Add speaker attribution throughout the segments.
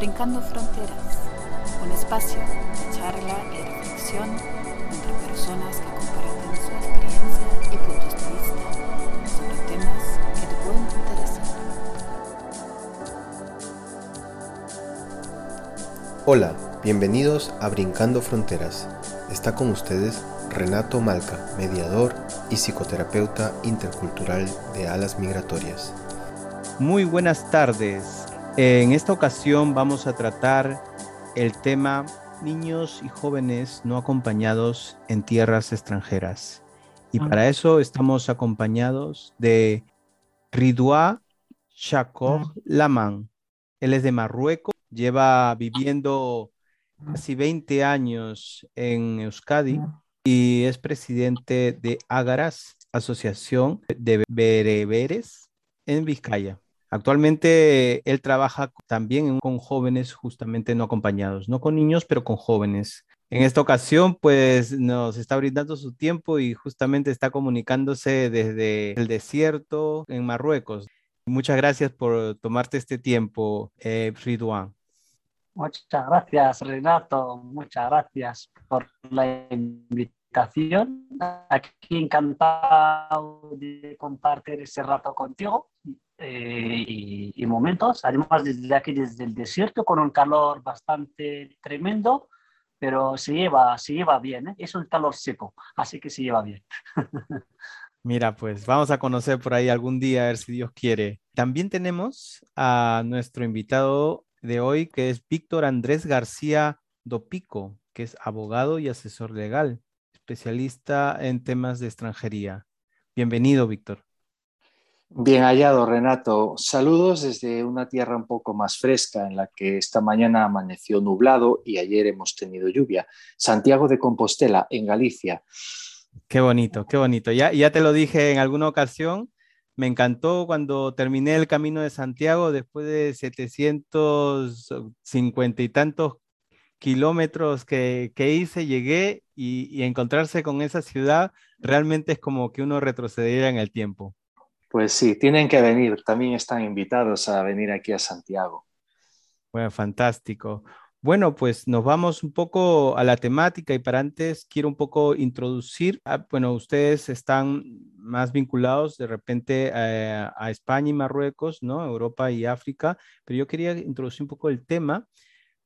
Speaker 1: Brincando Fronteras, un espacio de charla y reflexión entre personas que comparten su experiencia y puntos de vista sobre temas que te pueden interesar.
Speaker 2: Hola, bienvenidos a Brincando Fronteras. Está con ustedes Renato Malca, mediador y psicoterapeuta intercultural de alas migratorias.
Speaker 3: Muy buenas tardes. En esta ocasión vamos a tratar el tema niños y jóvenes no acompañados en tierras extranjeras. Y para eso estamos acompañados de Ridua Chakor Laman. Él es de Marruecos, lleva viviendo casi 20 años en Euskadi y es presidente de Ágaras, Asociación de Bereberes en Vizcaya. Actualmente él trabaja también con jóvenes justamente no acompañados, no con niños, pero con jóvenes. En esta ocasión, pues nos está brindando su tiempo y justamente está comunicándose desde el desierto en Marruecos. Muchas gracias por tomarte este tiempo, eh.
Speaker 4: Muchas gracias, Renato. Muchas gracias por la invitación. Aquí encantado de compartir ese rato contigo eh, y, momentos. Además, desde aquí, desde el desierto, con un calor bastante tremendo, pero se lleva, se lleva bien. ¿eh? Es un calor seco, así que se lleva bien.
Speaker 3: Mira, pues vamos a conocer por ahí algún día, a ver si Dios quiere. También tenemos a nuestro invitado de hoy, que es Víctor Andrés García Dopico, que es abogado y asesor legal, especialista en temas de extranjería. Bienvenido, Víctor.
Speaker 5: Bien hallado, Renato. Saludos desde una tierra un poco más fresca en la que esta mañana amaneció nublado y ayer hemos tenido lluvia. Santiago de Compostela, en Galicia.
Speaker 3: Qué bonito, qué bonito. Ya, ya te lo dije en alguna ocasión. Me encantó cuando terminé el camino de Santiago después de 750 y tantos kilómetros que, hice, llegué y, y encontrarse con esa ciudad realmente es como que uno retrocediera en el tiempo.
Speaker 5: Pues sí, tienen que venir, también están invitados a venir aquí a Santiago.
Speaker 3: Bueno, fantástico. Bueno, pues nos vamos un poco a la temática y para antes quiero un poco introducir, bueno, ustedes están más vinculados de repente eh, a España y Marruecos, ¿no? Europa y África, pero yo quería introducir un poco el tema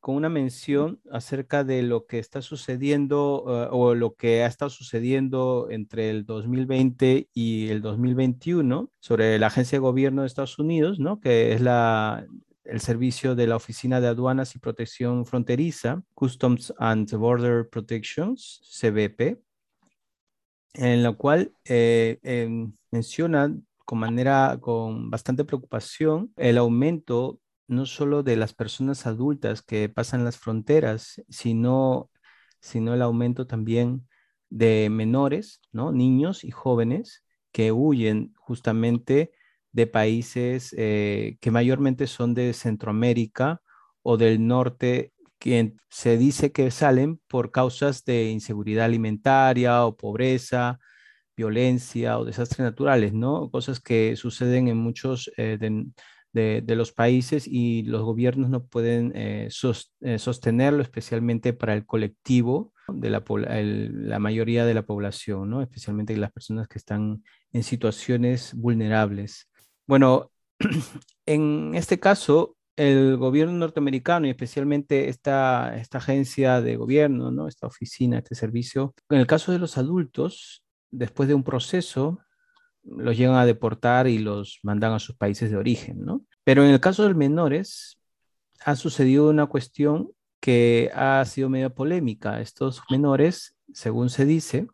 Speaker 3: con una mención acerca de lo que está sucediendo eh, o lo que ha estado sucediendo entre el 2020 y el 2021 sobre la Agencia de Gobierno de Estados Unidos, ¿no? que es la, el servicio de la Oficina de Aduanas y Protección Fronteriza, Customs and Border Protections, CBP, en la cual eh, em, menciona con manera, con bastante preocupación, el aumento no solo de las personas adultas que pasan las fronteras, sino, sino el aumento también de menores, ¿no? niños y jóvenes que huyen justamente de países eh, que mayormente son de Centroamérica o del norte, que se dice que salen por causas de inseguridad alimentaria o pobreza, violencia o desastres naturales, ¿no? Cosas que suceden en muchos eh, de, los países y los gobiernos no pueden eh, eh, sostenerlo, especialmente para el colectivo de la, la, mayoría de la población, ¿no? especialmente las personas que están en situaciones vulnerables. Bueno, en este caso, el gobierno norteamericano y especialmente esta, esta agencia de gobierno, ¿no? esta oficina, este servicio, en el caso de los adultos, después de un proceso, los llegan a deportar y los mandan a sus países de origen, ¿no? Pero en el caso de los menores, ha sucedido una cuestión que ha sido medio polémica. Estos menores, según se dice,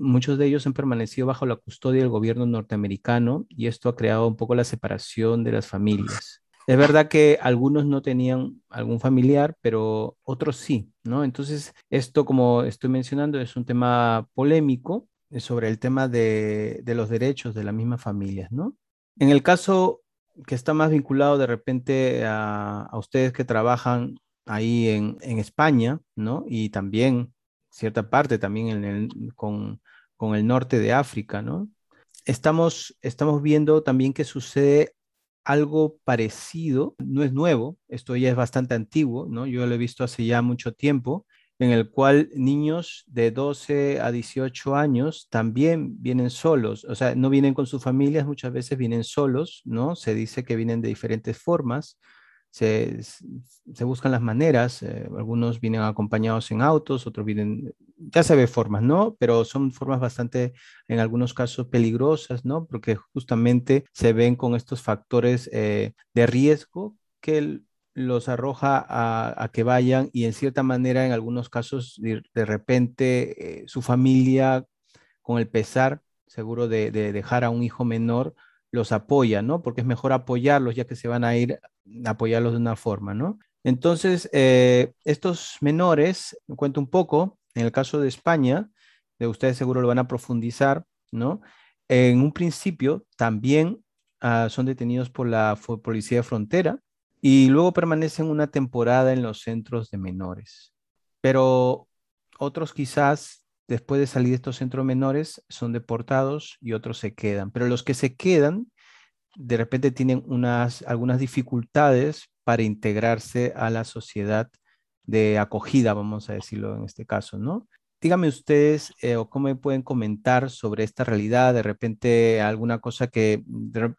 Speaker 3: muchos de ellos han permanecido bajo la custodia del gobierno norteamericano y esto ha creado un poco la separación de las familias. Es verdad que algunos no tenían algún familiar, pero otros sí, ¿no? Entonces, esto, como estoy mencionando, es un tema polémico sobre el tema de, los derechos de las mismas familias, ¿no? En el caso que está más vinculado de repente a, ustedes que trabajan ahí en, España, ¿no? Y también cierta parte también con, el norte de África, ¿no? Estamos, estamos viendo también que sucede algo parecido, no es nuevo, esto ya es bastante antiguo, ¿no? Yo lo he visto hace ya mucho tiempo, en el cual niños de 12 a 18 años también vienen solos, o sea, no vienen con sus familias, muchas veces vienen solos, ¿no? Se dice que vienen de diferentes formas, se, buscan las maneras, eh, algunos vienen acompañados en autos, otros vienen, ya se ve formas, ¿no? Pero son formas bastante, en algunos casos, peligrosas, ¿no? Porque justamente se ven con estos factores eh, de riesgo que los arroja a, que vayan y en cierta manera, en algunos casos, de, repente, eh, su familia, con el pesar, seguro de, de dejar a un hijo menor, los apoya, ¿no? Porque es mejor apoyarlos ya que se van a ir a apoyarlos de una forma, ¿no? Entonces, eh, estos menores, cuento un poco, en el caso de España, de ustedes seguro lo van a profundizar, ¿no? En un principio también ah, son detenidos por la Policía de Frontera y luego permanecen una temporada en los centros de menores. Pero otros quizás después de salir de estos centros menores, son deportados y otros se quedan. Pero los que se quedan, de repente tienen unas, algunas dificultades para integrarse a la sociedad de acogida, vamos a decirlo en este caso, ¿no? Díganme ustedes eh, o cómo me pueden comentar sobre esta realidad, de repente alguna cosa que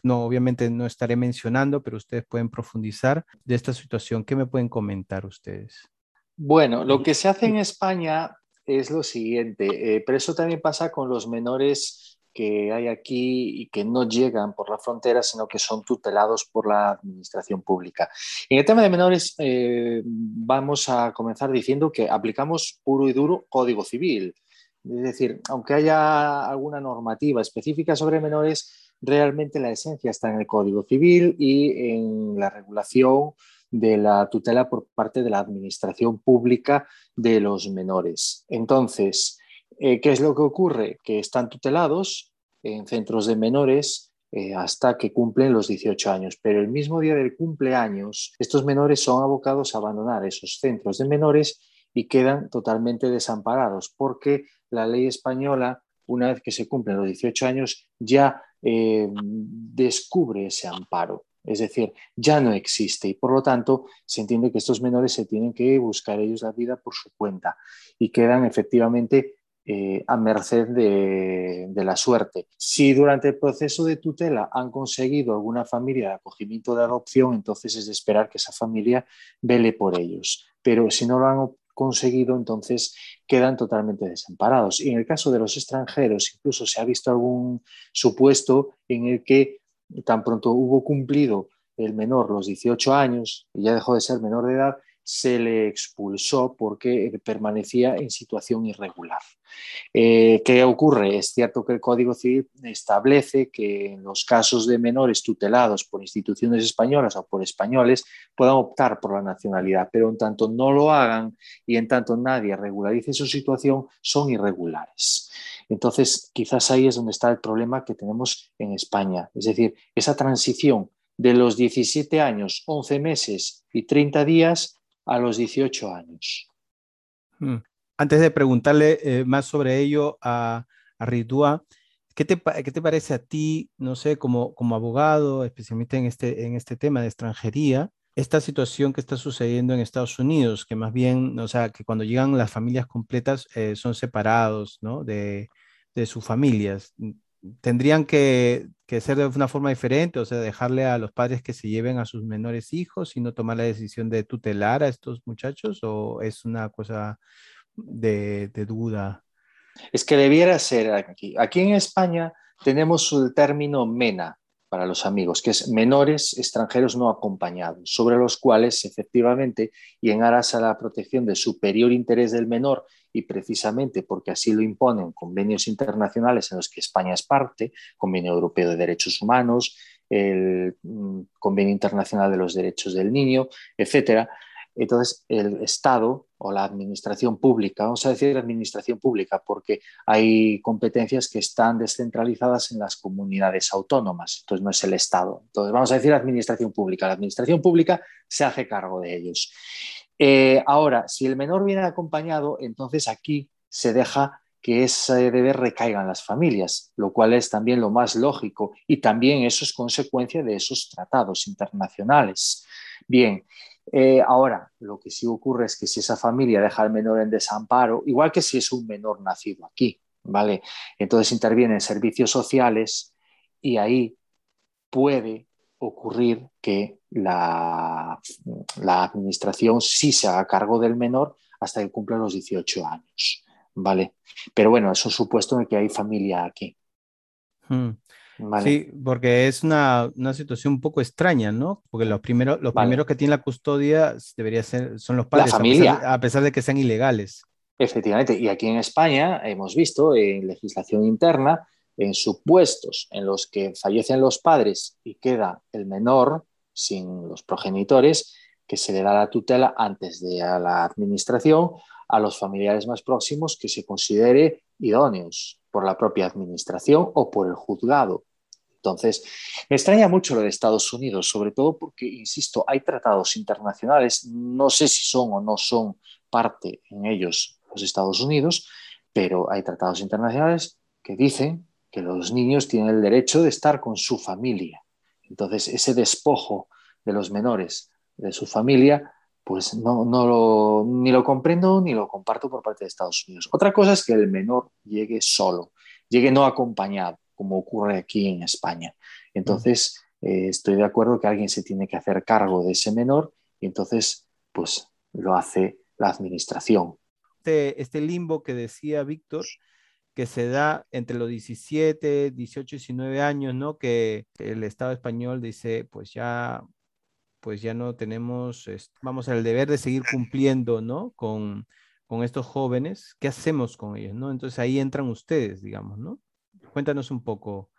Speaker 3: no, obviamente no estaré mencionando, pero ustedes pueden profundizar de esta situación. ¿Qué me pueden comentar ustedes?
Speaker 5: Bueno, lo que se hace en España es lo siguiente, eh, pero eso también pasa con los menores que hay aquí y que no llegan por la frontera, sino que son tutelados por la administración pública. En el tema de menores, eh, vamos a comenzar diciendo que aplicamos puro y duro código civil. Es decir, aunque haya alguna normativa específica sobre menores, realmente la esencia está en el código civil y en la regulación de la tutela por parte de la administración pública de los menores. Entonces, eh, ¿qué es lo que ocurre? Que están tutelados en centros de menores eh, hasta que cumplen los 18 años, pero el mismo día del cumpleaños, estos menores son abocados a abandonar esos centros de menores y quedan totalmente desamparados porque la ley española, una vez que se cumplen los 18 años, ya eh, descubre ese amparo. Es decir, ya no existe y por lo tanto se entiende que estos menores se tienen que buscar ellos la vida por su cuenta y quedan efectivamente eh, a merced de, la suerte. Si durante el proceso de tutela han conseguido alguna familia de acogimiento de adopción, entonces es de esperar que esa familia vele por ellos. Pero si no lo han conseguido, entonces quedan totalmente desamparados. Y en el caso de los extranjeros, incluso se ha visto algún supuesto en el que tan pronto hubo cumplido el menor los 18 años y ya dejó de ser menor de edad, se le expulsó porque permanecía en situación irregular. Eh, ¿Qué ocurre? Es cierto que el Código Civil establece que en los casos de menores tutelados por instituciones españolas o por españoles puedan optar por la nacionalidad, pero en tanto no lo hagan y en tanto nadie regularice su situación, son irregulares. Entonces, quizás ahí es donde está el problema que tenemos en España. Es decir, esa transición de los 17 años, 11 meses y 30 días a los 18 años.
Speaker 3: Hmm. Antes de preguntarle eh, más sobre ello a, a Ridua, ¿qué te, ¿qué te, parece a ti, no sé, como, como abogado, especialmente en este, en este tema de extranjería, esta situación que está sucediendo en Estados Unidos, que más bien, o sea, que cuando llegan las familias completas eh, son separados, ¿no? De, de sus familias tendrían que, ser de una forma diferente, o sea, dejarle a los padres que se lleven a sus menores hijos y no tomar la decisión de tutelar a estos muchachos, o es una cosa de, duda?
Speaker 5: Es que debiera ser aquí. Aquí en España tenemos el término MENA, para los amigos, que es menores extranjeros no acompañados, sobre los cuales efectivamente y en aras a la protección del superior interés del menor y precisamente porque así lo imponen convenios internacionales en los que España es parte, Convenio Europeo de Derechos Humanos, el mm, Convenio Internacional de los Derechos del Niño, etcétera, entonces, el Estado o la administración pública, vamos a decir administración pública, porque hay competencias que están descentralizadas en las comunidades autónomas, entonces no es el Estado. Entonces, vamos a decir administración pública. La administración pública se hace cargo de ellos. Eh, ahora, si el menor viene acompañado, entonces aquí se deja que ese deber recaiga en las familias, lo cual es también lo más lógico y también eso es consecuencia de esos tratados internacionales. Bien, eh, ahora lo que sí ocurre es que si esa familia deja al menor en desamparo, igual que si es un menor nacido aquí, ¿vale? Entonces intervienen servicios sociales y ahí puede ocurrir que la, la administración sí se haga cargo del menor hasta que cumpla los 18 años. ¿vale? Pero bueno, es un supuesto en que hay familia aquí.
Speaker 3: Hmm. Sí, porque es una, situación un poco extraña, ¿no? Porque los primeros, los primeros que tienen la custodia debería ser, son los padres,
Speaker 5: la familia.
Speaker 3: A, pesar de, que sean ilegales.
Speaker 5: Efectivamente, y aquí en España hemos visto en legislación interna, en supuestos en los que fallecen los padres y queda el menor sin los progenitores, que se le da la tutela antes de a la administración a los familiares más próximos que se considere idóneos por la propia administración o por el juzgado. Entonces, me extraña mucho lo de Estados Unidos, sobre todo porque, insisto, hay tratados internacionales, no sé si son o no son parte en ellos los Estados Unidos, pero hay tratados internacionales que dicen que los niños tienen el derecho de estar con su familia. Entonces, ese despojo de los menores de su familia pues no, lo, ni lo comprendo ni lo comparto por parte de Estados Unidos. Otra cosa es que el menor llegue solo, llegue no acompañado, como ocurre aquí en España. Entonces, eh, estoy de acuerdo que alguien se tiene que hacer cargo de ese menor y entonces, pues lo hace la administración.
Speaker 3: Este, este limbo que decía Víctor, que se da entre los 17, 18 y 19 años, ¿no? Que el Estado español dice, pues ya pues ya no tenemos, vamos al deber de seguir cumpliendo, ¿no? Con, con estos jóvenes, ¿qué hacemos con ellos, no? Entonces ahí entran ustedes, digamos, ¿no? Cuéntanos un poco.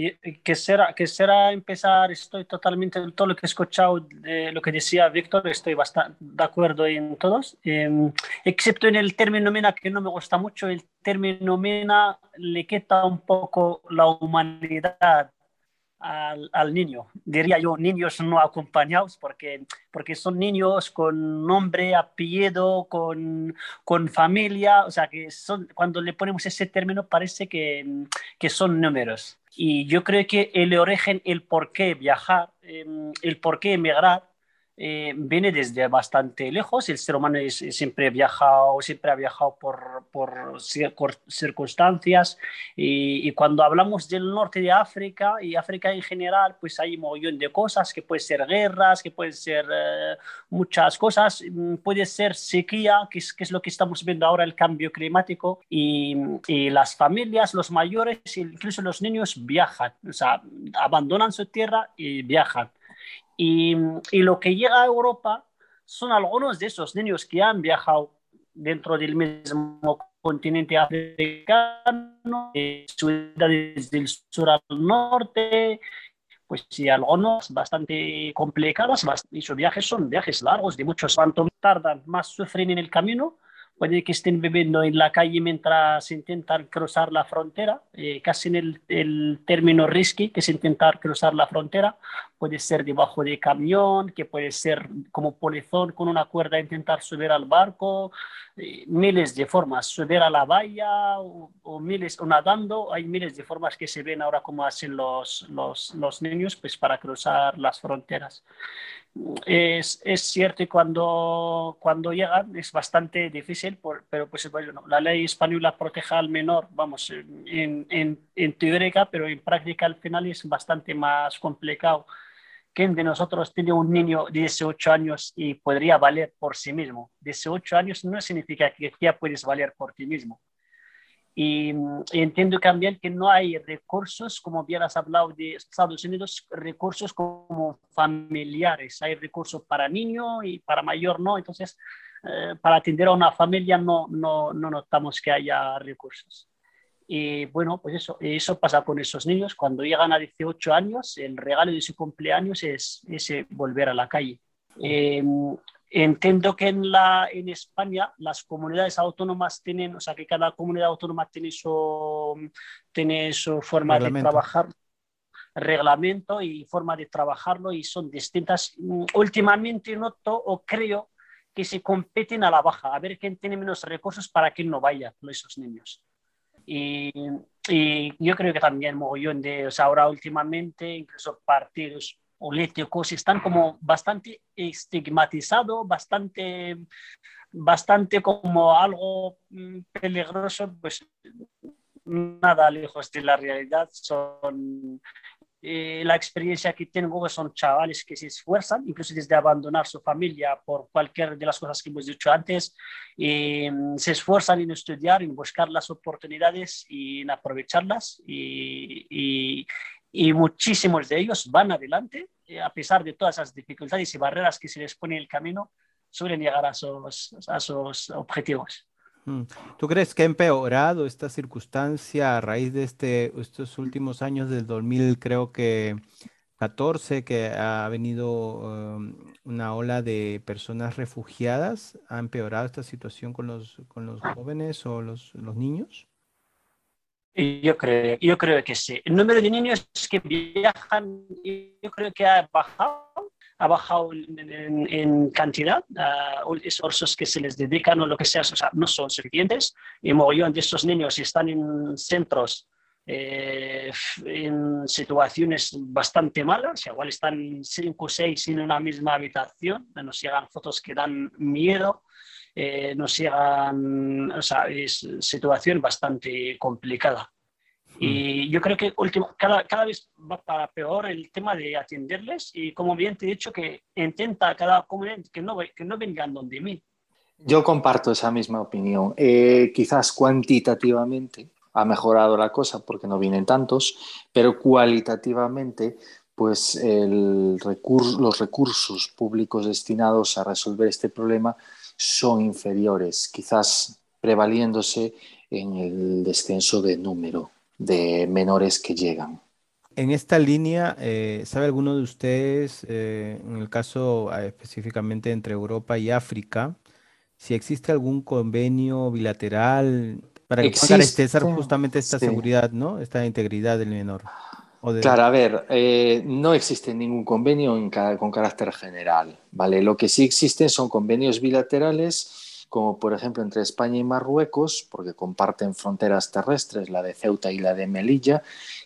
Speaker 4: Y quisiera, quisiera empezar, estoy totalmente en todo lo que he escuchado de lo que decía Víctor, estoy bastante de acuerdo en todos, em, excepto en el término mena que no me gusta mucho, el término mena le quita un poco la humanidad al, niño. Diría yo niños no acompañados porque, porque son niños con nombre, apellido, con, con familia, o sea que son, cuando le ponemos ese término parece que, que son números. Y yo creo que el origen, el por qué viajar, em, el por qué emigrar, eh, viene desde bastante lejos. El ser humano siempre, ha viajado, siempre ha viajado por, por circunstancias y, cuando hablamos del norte de África y África en general, pues hay un montón de cosas que pueden ser guerras, que pueden ser eh, muchas cosas, mm, puede ser sequía, que es, que es, lo que estamos viendo ahora, el cambio climático y, y las familias, los mayores, incluso los niños viajan, o sea, abandonan su tierra y viajan. Y, lo que llega a Europa son algunos de esos niños que han viajado dentro del mismo continente africano, de ciudades del sur al norte, pues sí, algunos bastante complicadas, y sus viajes son viajes largos, de muchos, cuanto tardan, más sufren en el camino, puede que estén viviendo en la calle mientras intentan cruzar la frontera, eh, casi en el, el, término risky, que es intentar cruzar la frontera, puede ser debajo de camión, que puede ser como polizón con una cuerda intentar subir al barco, eh, miles de formas, subir a la valla o, miles, o nadando, hay miles de formas que se ven ahora como hacen los, los, los niños pues para cruzar las fronteras. Es, es cierto que cuando, cuando llegan es bastante difícil, pero pues bueno, la ley española protege al menor, vamos, en, en, en, teórica, pero en práctica al final es bastante más complicado. ¿Quién de nosotros tiene un niño de 18 años y podría valer por sí mismo? 18 años no significa que ya puedes valer por ti mismo. Y, entiendo también que no hay recursos, como bien has hablado de Estados Unidos, recursos como familiares. Hay recursos para niño y para mayor no. Entonces, eh, para atender a una familia no, no, no notamos que haya recursos. Y bueno, pues eso, eso pasa con esos niños. Cuando llegan a 18 años, el regalo de su cumpleaños es, ese volver a la calle. Eh, Entiendo que en, la, en España las comunidades autónomas tienen, o sea, que cada comunidad autónoma tiene su, tiene su forma de trabajar, reglamento y forma de trabajarlo y son distintas. Últimamente noto o creo que se competen a la baja, a ver quién tiene menos recursos para que no vayan esos niños. Y, y, yo creo que también mogollón de, o sea, ahora últimamente, incluso partidos políticos están como bastante estigmatizados, bastante, bastante como algo mm, peligroso, pues nada lejos de la realidad, son eh, la experiencia que tengo son chavales que se esfuerzan, incluso desde abandonar su familia por cualquier de las cosas que hemos dicho antes, eh, se esfuerzan en estudiar, en buscar las oportunidades y en aprovecharlas y, muchísimos de ellos van adelante, eh, a pesar de todas las dificultades y barreras que se les pone en el camino, suelen llegar a sus, a sus objetivos.
Speaker 3: Mm. ¿Tú crees que ha empeorado esta circunstancia a raíz de este, estos últimos años del 2000, creo que 14, que ha venido um, una ola de personas refugiadas? ¿Ha empeorado esta situación con los, con los jóvenes o los, los niños?
Speaker 4: Yo creo, yo creo que sí. El número de niños que viajan, yo creo que ha bajado ha bajado en, cantidad, uh, esfuerzos que se les dedican o lo que sea, o sea, no son suficientes y mogollón de estos niños están en centros eh, en situaciones bastante malas, igual están cinco o seis en una misma habitación, nos llegan fotos que dan miedo, eh, nos llegan, o sea, es situación bastante complicada. Y mm. yo creo que último, cada, cada vez va para peor el tema de atenderles y como bien te he dicho que intenta cada comunidad que no, que no vengan donde mí.
Speaker 5: Yo comparto esa misma opinión. Eh, quizás cuantitativamente ha mejorado la cosa porque no vienen tantos, pero cualitativamente pues el recurso, los recursos públicos destinados a resolver este problema son inferiores, quizás prevaliéndose en el descenso de número de menores que llegan.
Speaker 3: En esta línea, eh, ¿sabe alguno de ustedes, eh, en el caso eh, específicamente entre Europa y África, si existe algún convenio bilateral para que pueda garantizar justamente esta seguridad, ¿no? Esta integridad del menor?
Speaker 5: Claro, a ver, no existe ningún convenio con carácter general, ¿vale? Lo que sí existen son convenios bilaterales como por ejemplo entre España y Marruecos, porque comparten fronteras terrestres, la de Ceuta y la de Melilla,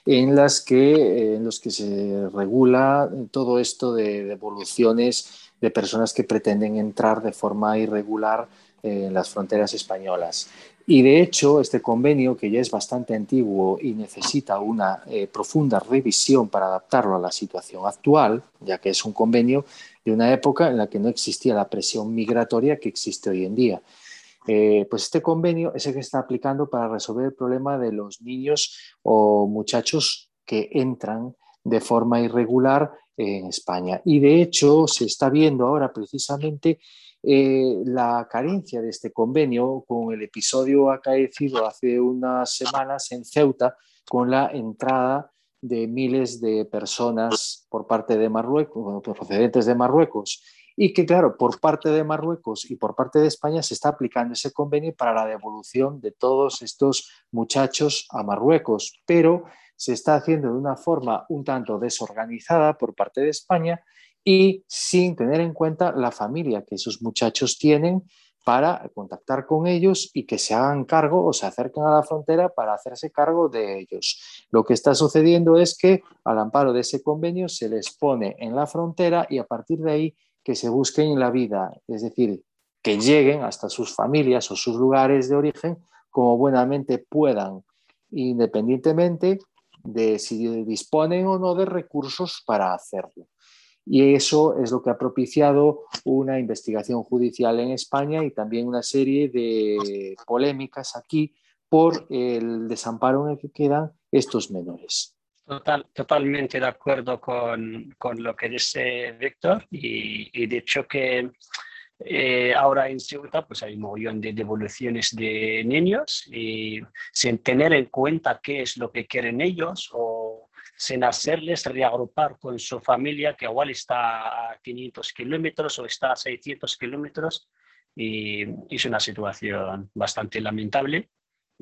Speaker 5: en las que, eh, en los que se regula todo esto de devoluciones de personas que pretenden entrar de forma irregular en las fronteras españolas. Y de hecho, este convenio, que ya es bastante antiguo y necesita una eh, profunda revisión para adaptarlo a la situación actual, ya que es un convenio de una época en la que no existía la presión migratoria que existe hoy en día. Eh, pues este convenio es el que está aplicando para resolver el problema de los niños o muchachos que entran de forma irregular en España. Y de hecho se está viendo ahora precisamente eh, la carencia de este convenio con el episodio acaecido hace unas semanas en Ceuta con la entrada de miles de personas por parte de Marruecos, procedentes de Marruecos, y que, claro, por parte de Marruecos y por parte de España se está aplicando ese convenio para la devolución de todos estos muchachos a Marruecos, pero se está haciendo de una forma un tanto desorganizada por parte de España y sin tener en cuenta la familia que esos muchachos tienen para contactar con ellos y que se hagan cargo o se acerquen a la frontera para hacerse cargo de ellos. Lo que está sucediendo es que al amparo de ese convenio se les pone en la frontera y a partir de ahí que se busquen la vida, es decir, que lleguen hasta sus familias o sus lugares de origen como buenamente puedan, independientemente de si disponen o no de recursos para hacerlo. Y eso es lo que ha propiciado una investigación judicial en España y también una serie de polémicas aquí por el desamparo en el que quedan estos menores.
Speaker 4: Total, totalmente de acuerdo con, con, lo que dice Víctor y, y de hecho que eh, ahora en Ceuta pues hay un montón de devoluciones de niños y sin tener en cuenta qué es lo que quieren ellos o sin hacerles reagrupar con su familia que igual está a 500 kilómetros o está a 600 kilómetros y es una situación bastante lamentable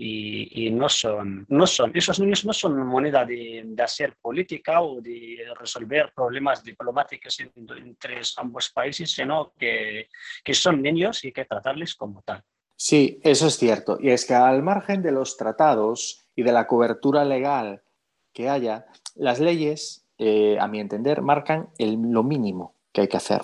Speaker 4: y, no, son, no son, esos niños no son moneda de, de hacer política o de resolver problemas diplomáticos entre ambos países, sino que, que son niños y hay que tratarles como tal.
Speaker 5: Sí, eso es cierto. Y es que al margen de los tratados, y de la cobertura legal que haya, las leyes, eh, a mi entender, marcan lo mínimo que hay que hacer,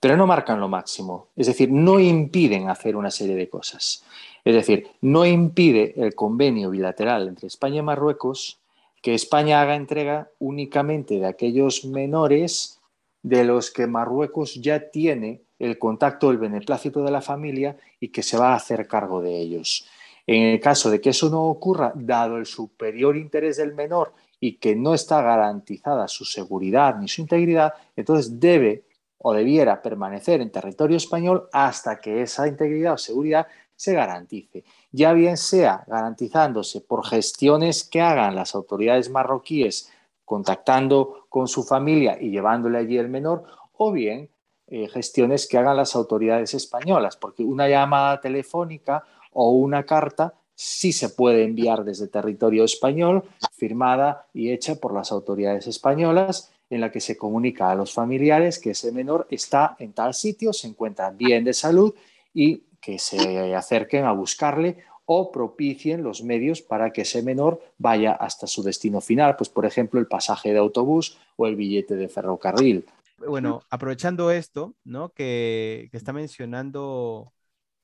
Speaker 5: pero no marcan lo máximo. Es decir, no impiden hacer una serie de cosas. Es decir, no impide el convenio bilateral entre España y Marruecos que España haga entrega únicamente de aquellos menores de los que Marruecos ya tiene el contacto, el beneplácito de la familia y que se va a hacer cargo de ellos. En el caso de que eso no ocurra, dado el superior interés del menor y que no está garantizada su seguridad ni su integridad, entonces debe o debiera permanecer en territorio español hasta que esa integridad o seguridad se garantice, ya bien sea garantizándose por gestiones que hagan las autoridades marroquíes contactando con su familia y llevándole allí el menor, o bien eh, gestiones que hagan las autoridades españolas, porque una llamada telefónica o una carta sí se puede enviar desde territorio español, firmada y hecha por las autoridades españolas, en la que se comunica a los familiares que ese menor está en tal sitio, se encuentra bien de salud y que se acerquen a buscarle o propicien los medios para que ese menor vaya hasta su destino final, pues por ejemplo el pasaje de autobús o el billete de ferrocarril
Speaker 3: bueno, aprovechando esto, ¿no? Que, está mencionando,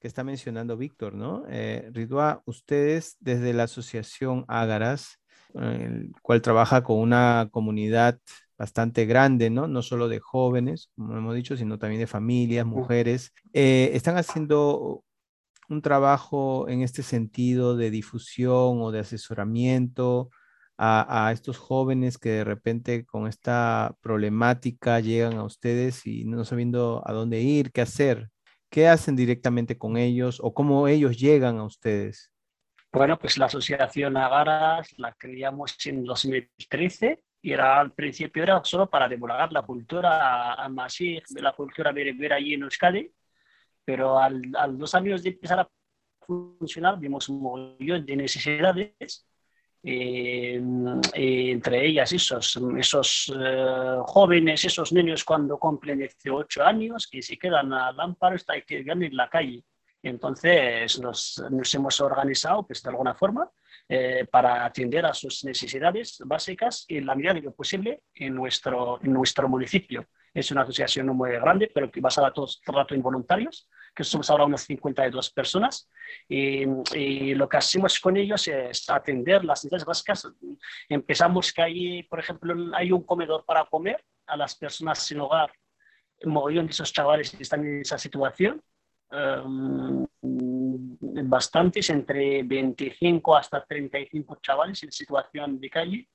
Speaker 3: que está mencionando Víctor, ¿no? Eh, Ridua, ustedes desde la asociación Ágaras, el cual trabaja con una comunidad bastante grande, ¿no? No solo de jóvenes, como hemos dicho, sino también de familias, mujeres, eh, están haciendo un trabajo en este sentido de difusión o de asesoramiento a, estos jóvenes que de repente con esta problemática llegan a ustedes y no sabiendo a dónde ir, qué hacer? ¿Qué hacen directamente con ellos o cómo ellos llegan a ustedes?
Speaker 4: Bueno, pues la asociación Agaras la creamos en 2013 y era al principio era solo para divulgar la cultura de la cultura berbera allí en Euskadi, pero al, al dos años de empezar a funcionar vimos un montón de necesidades eh, entre ellas esos, esos eh, jóvenes, esos niños cuando cumplen 18 años, que se quedan al amparo, está que en la calle. Entonces nos, nos hemos organizado pues, de alguna forma eh, para atender a sus necesidades básicas en la medida de lo posible en nuestro, en nuestro municipio. Es una asociación muy grande, pero que basada todo el rato en voluntarios que somos ahora unas 52 personas, y, lo que hacemos con ellos es atender las necesidades básicas. Empezamos que hay, por ejemplo, hay un comedor para comer a las personas sin hogar, un mogollón de esos chavales que están en esa situación, um, bastantes, entre 25 hasta 35 chavales en situación de calle,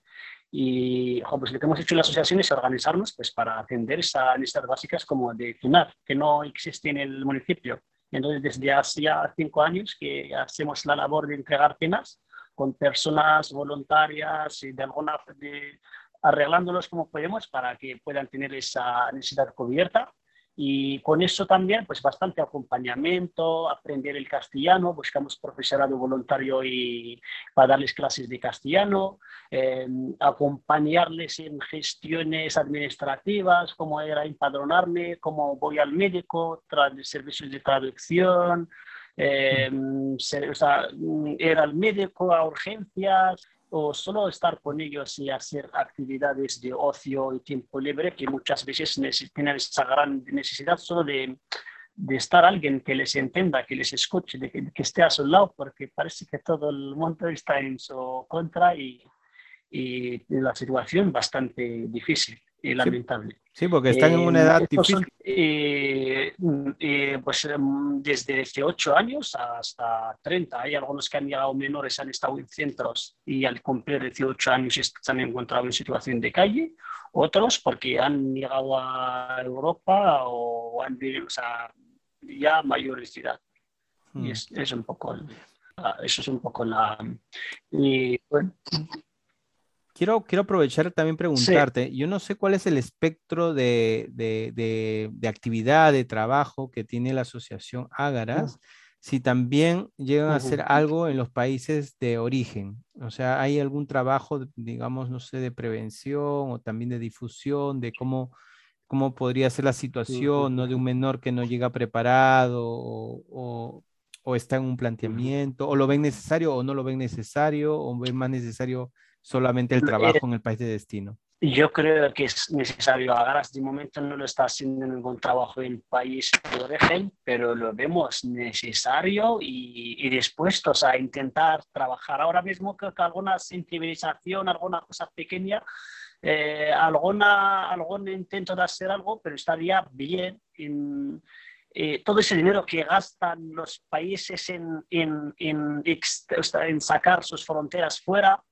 Speaker 4: y pues lo que hemos hecho en la asociación es organizarnos pues, para atender esas necesidades básicas como de tunar, que no existe en el municipio. Entonces, desde hace ya cinco años que hacemos la labor de entregar penas con personas voluntarias y de alguna de, arreglándolos como podemos para que puedan tener esa necesidad cubierta y con eso también, pues bastante acompañamiento, aprender el castellano, buscamos profesorado voluntario y para darles clases de castellano, em, acompañarles en gestiones administrativas, cómo era empadronarme, cómo voy al médico, servicios de traducción, eh, sea, ir al médico a urgencias, o solo estar con ellos y hacer actividades de ocio y tiempo libre que muchas veces tienen esa gran necesidad solo de, de estar alguien que les entienda, que les escuche, de que, esté a su lado, porque parece que todo el mundo está en su contra y, y la situación bastante difícil y lamentable.
Speaker 3: Sí, porque están en una edad difícil.
Speaker 4: Eh, eh, pues em, desde 18 años hasta 30. Hay algunos que han llegado menores, han estado en centros y al cumplir 18 años se han encontrado en situación de calle. Otros porque han llegado a Europa o han vivido, o sea, ya mayores de edad. Y hmm. es, es, un poco, eso es un poco la... Y, bueno,
Speaker 3: quiero, quiero aprovechar también preguntarte, yo no sé cuál es el espectro de, de, de, actividad, de trabajo que tiene la asociación Ágaras, si también llegan a hacer algo en los países de origen. O sea, ¿hay algún trabajo, digamos, no sé, de prevención o también de difusión de cómo, cómo podría ser la situación ¿no? de un menor que no llega preparado o, o está en un planteamiento, o lo ven necesario o no lo ven necesario, o ven más necesario solamente el trabajo en el país de destino?
Speaker 4: Yo creo que es necesario. Ahora, de momento no lo está haciendo ningún trabajo en el país de origen, pero lo vemos necesario y, y, dispuestos a intentar trabajar. Ahora mismo creo que alguna sensibilización, alguna cosa pequeña, eh, alguna, algún intento de hacer algo, pero estaría bien en, eh, todo ese dinero que gastan los países en, en, en, en sacar sus fronteras fuera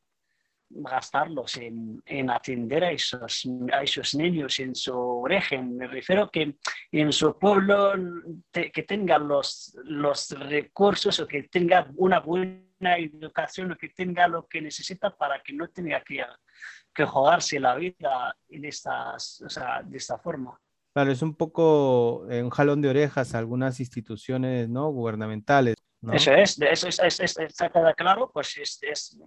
Speaker 4: gastarlos en, en, atender a esos, a esos niños en su origen. Me refiero que en su pueblo que tengan los, los recursos o que tenga una buena educación o que tenga lo que necesita para que no tenga que, que jugarse la vida en o sea, de esta forma.
Speaker 3: Claro, es un poco eh, un jalón de orejas algunas instituciones ¿no? gubernamentales.
Speaker 4: Eso es, eso es, es, es, está claro, pues es, es,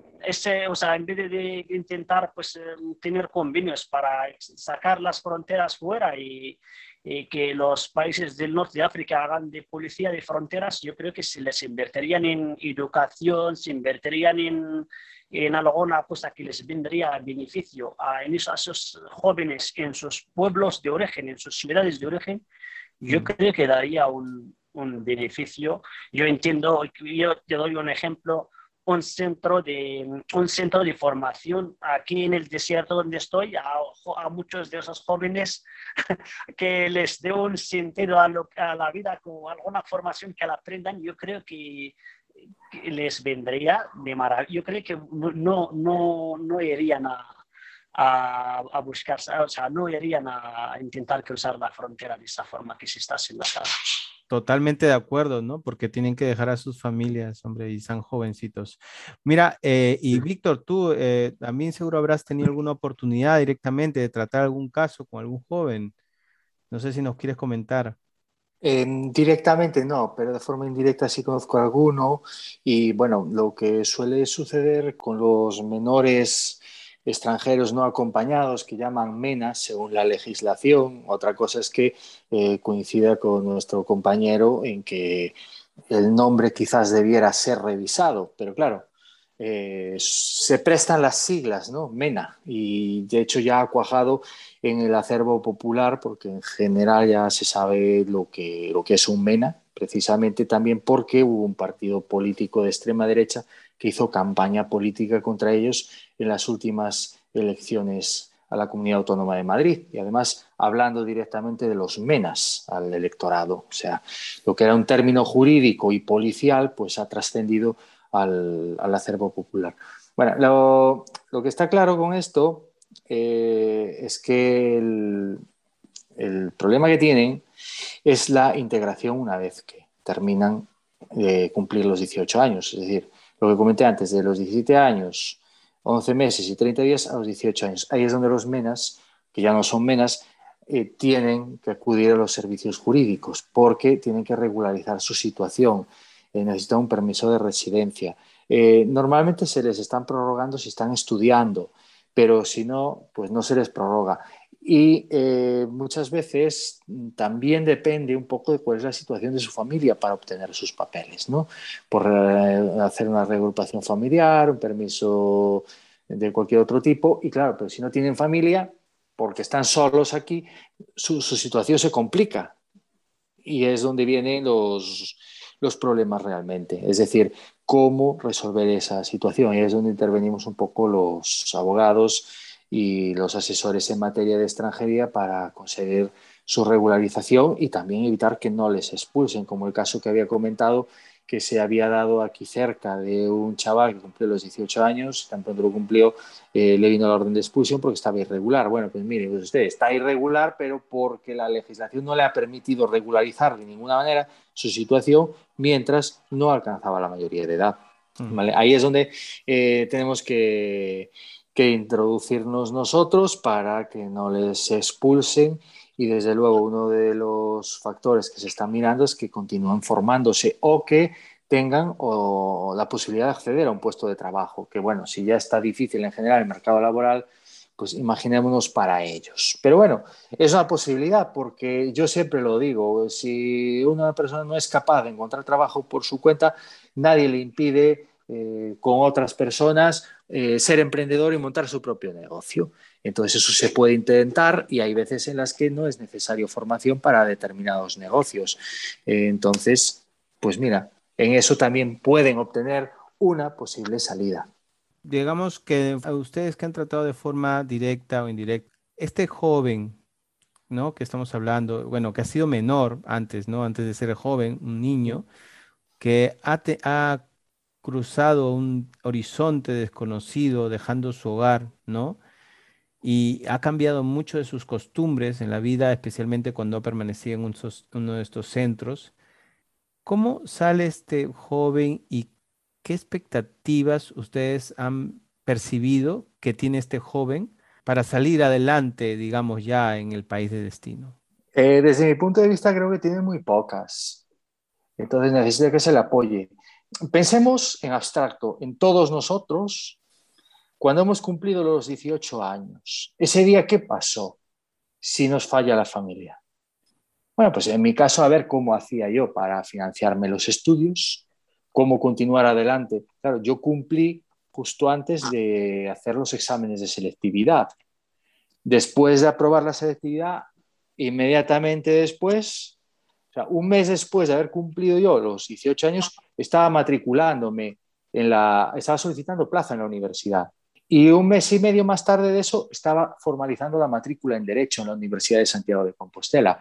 Speaker 4: o sea, en vez de intentar pues, em, tener convenios para sacar las fronteras fuera y, y, que los países del norte de África hagan de policía de fronteras, yo creo que se les invertirían en educación, se invertirían en, en alguna cosa que les vendría beneficio a, en esos, a esos jóvenes en sus pueblos de origen, en sus ciudades de origen, yo mm. creo que daría un, un beneficio. Yo entiendo, yo te doy un ejemplo, un centro de, un centro de formación aquí en el desierto donde estoy, a, a muchos de esos jóvenes que les dé un sentido a, lo, a, la vida con alguna formación que la aprendan, yo creo que, les vendría de maravilla. Yo creo que no, no, no irían a, a, a, buscar, o sea, no irían a intentar cruzar la frontera de esa forma que se está haciendo acá.
Speaker 3: Totalmente de acuerdo, ¿no? Porque tienen que dejar a sus familias, hombre, y son jovencitos. Mira, eh, y Víctor, tú eh, también seguro habrás tenido alguna oportunidad directamente de tratar algún caso con algún joven. No sé si nos quieres comentar.
Speaker 5: Eh, directamente no, pero de forma indirecta sí conozco a alguno. Y bueno, lo que suele suceder con los menores extranjeros no acompañados que llaman MENA según la legislación. Otra cosa es que eh, coincida con nuestro compañero en que el nombre quizás debiera ser revisado, pero claro, eh, se prestan las siglas, ¿no? MENA, y de hecho ya ha cuajado en el acervo popular porque en general ya se sabe lo que, lo que es un MENA, precisamente también porque hubo un partido político de extrema derecha que hizo campaña política contra ellos en las últimas elecciones a la Comunidad Autónoma de Madrid y además hablando directamente de los menas al electorado. O sea, lo que era un término jurídico y policial, pues ha trascendido al, acervo popular. Bueno, lo, lo, que está claro con esto eh, es que el, el, problema que tienen es la integración una vez que terminan de cumplir los 18 años. Es decir, lo que comenté antes, de los 17 años, 11 meses y 30 días a los 18 años. Ahí es donde los menas, que ya no son menas, eh, tienen que acudir a los servicios jurídicos porque tienen que regularizar su situación, eh, necesitan un permiso de residencia. Eh, normalmente se les están prorrogando si están estudiando, pero si no, pues no se les prorroga y eh, muchas veces también depende un poco de cuál es la situación de su familia para obtener sus papeles, ¿no? Por eh, hacer una reagrupación familiar, un permiso de cualquier otro tipo, y claro, pero si no tienen familia, porque están solos aquí, su, su situación se complica. Y es donde vienen los, los problemas realmente, es decir, cómo resolver esa situación, y es donde intervenimos un poco los abogados y los asesores en materia de extranjería para conseguir su regularización y también evitar que no les expulsen, como el caso que había comentado que se había dado aquí cerca de un chaval que cumplió los 18 años, tan pronto lo cumplió, eh, le vino la orden de expulsión porque estaba irregular. Bueno, pues mire, pues usted está irregular, pero porque la legislación no le ha permitido regularizar de ninguna manera su situación mientras no alcanzaba la mayoría de edad. ¿Vale? Ahí es donde eh, tenemos que, que introducirnos nosotros para que no les expulsen y desde luego uno de los factores que se están mirando es que continúen formándose o que tengan o la posibilidad de acceder a un puesto de trabajo, que bueno, si ya está difícil en general el mercado laboral, pues imaginémonos para ellos. Pero bueno, es una posibilidad porque yo siempre lo digo, si una persona no es capaz de encontrar trabajo por su cuenta, nadie le impide eh, con otras personas eh, ser emprendedor y montar su propio negocio. Entonces eso se puede intentar y hay veces en las que no es necesario formación para determinados negocios. Eh, entonces, pues mira, en eso también pueden obtener una posible salida
Speaker 3: digamos que a ustedes que han tratado de forma directa o indirecta, este joven, ¿no? Que estamos hablando, bueno, que ha sido menor antes, ¿no? Antes de ser joven, un niño, que ha, ha cruzado un horizonte desconocido, dejando su hogar, ¿no? Y ha cambiado mucho de sus costumbres en la vida, especialmente cuando ha permanecido en uno de estos centros. ¿Cómo sale este joven y ¿qué expectativas ustedes han percibido que tiene este joven para salir adelante, digamos, ya en el país de destino?
Speaker 5: Eh, desde mi punto de vista, creo que tiene muy pocas. Entonces necesita que se le apoye. Pensemos en abstracto, en todos nosotros, cuando hemos cumplido los 18 años. Ese día, ¿qué pasó si nos falla la familia? Bueno, pues en mi caso, a ver cómo hacía yo para financiarme los estudios, cómo continuar adelante. Claro, yo cumplí justo antes de hacer los exámenes de selectividad. Después de aprobar la selectividad, inmediatamente después, un mes después de haber cumplido yo los 18 años, estaba matriculándome en la, estaba solicitando plaza en la universidad. Y un mes y medio más tarde de eso, estaba formalizando la matrícula en Derecho en la Universidad de Santiago de Compostela.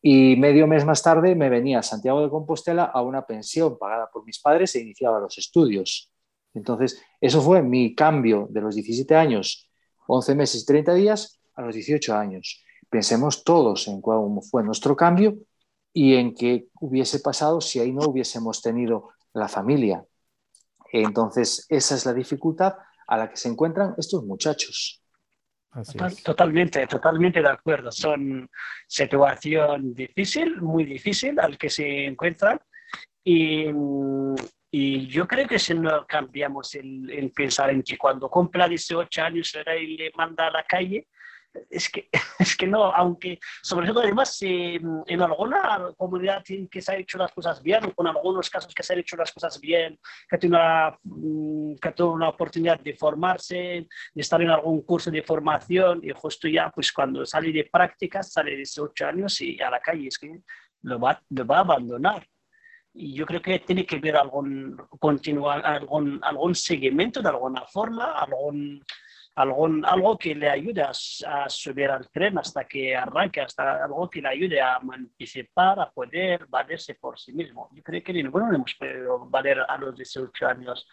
Speaker 5: Y medio mes más tarde me venía a Santiago de Compostela a una pensión pagada por mis padres e iniciaba los estudios. Entonces, eso fue mi cambio de los 17 años, 11 meses y 30 días, a los 18 años. Pensemos todos en cómo fue nuestro cambio y en qué hubiese pasado si ahí no hubiésemos tenido la familia. Entonces, esa es la dificultad a la que se encuentran estos muchachos
Speaker 4: totalmente, totalmente de acuerdo. Son situación difícil, muy difícil al que se encuentran. Y, y yo creo que si no cambiamos el, pensar en que cuando compra 18 años y le manda a la calle, es que, es que no, aunque sobre todo además en alguna comunidad que se ha hecho las cosas bien, con algunos casos que se han hecho las cosas bien, que tiene una, mm, que una oportunidad de formarse, de estar en algún curso de formación y justo ya pues cuando sale de prácticas, sale de 18 años y a la calle, es que lo va, lo va a abandonar. Y yo creo que tiene que haber algún, continuar, algún, algún seguimiento de alguna forma, algún, algún, algo que le ayude a, subir al tren hasta que arranque, hasta algo que le ayude a anticipar, a poder valerse por sí mismo. Yo creo que ninguno hemos podido valer a los 18 años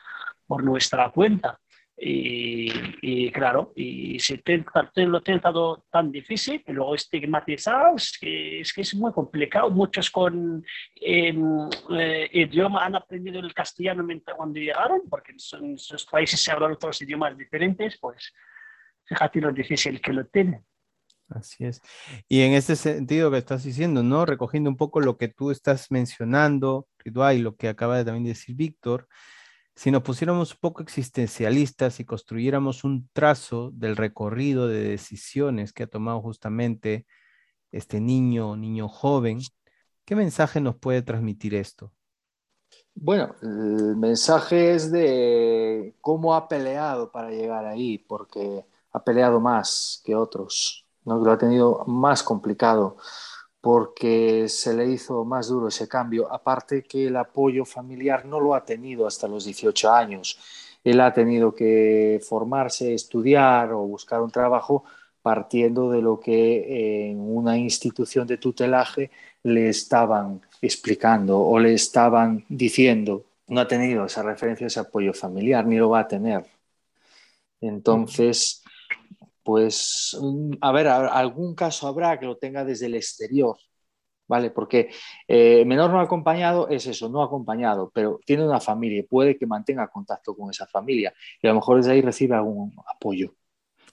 Speaker 4: por nuestra cuenta. Y, claro, y si te, lo he tentado tan difícil y luego estigmatizado, es que, es que es muy complicado. Muchos con em, eh, idioma han aprendido el castellano cuando llegaron, porque en sus países se hablan otros idiomas diferentes, pues fíjate lo difícil que lo tienen.
Speaker 3: Así es. Y en este sentido que estás diciendo, ¿no? Recogiendo un poco lo que tú estás mencionando, y lo que acaba de también decir Víctor, si nos pusiéramos un poco existencialistas y construyéramos un trazo del recorrido de decisiones que ha tomado justamente este niño, niño joven, ¿qué mensaje nos puede transmitir esto?
Speaker 5: Bueno, el mensaje es de cómo ha peleado para llegar ahí, porque ha peleado más que otros, ¿no? lo ha tenido más complicado porque se le hizo más duro ese cambio, aparte que el apoyo familiar no lo ha tenido hasta los 18 años. Él ha tenido que formarse, estudiar o buscar un trabajo partiendo de lo que en una institución de tutelaje le estaban explicando o le estaban diciendo. No ha tenido esa referencia, ese apoyo familiar, ni lo va a tener. Entonces, pues, mm, a ver, algún caso habrá que lo tenga desde el exterior, ¿vale? Porque eh, menor no acompañado es eso, no acompañado, pero tiene una familia y puede que mantenga contacto con esa familia y a lo mejor desde ahí recibe algún apoyo.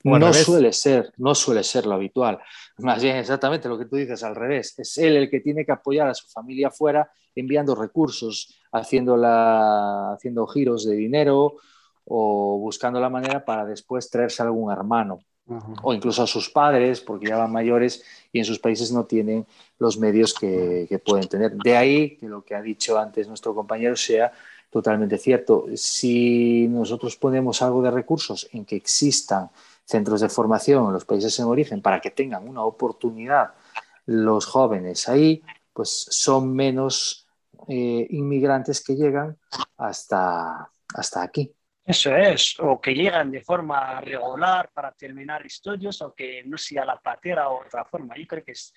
Speaker 5: no suele ser, no suele ser lo habitual. Más bien exactamente lo que tú dices al revés. Es él el que tiene que apoyar a su familia afuera enviando recursos, haciendo, la, haciendo giros de dinero o buscando la manera para después traerse algún hermano o incluso a sus padres, porque ya van mayores y en sus países no tienen los medios que, pueden tener. De ahí que lo que ha dicho antes nuestro compañero sea totalmente cierto. Si nosotros ponemos algo de recursos en que existan centros de formación en los países en origen para que tengan una oportunidad los jóvenes ahí, pues son menos eh, inmigrantes que llegan hasta, hasta aquí.
Speaker 4: Eso es, o que llegan de forma regular para terminar estudios o que no sea la patera o otra forma. Yo creo que es,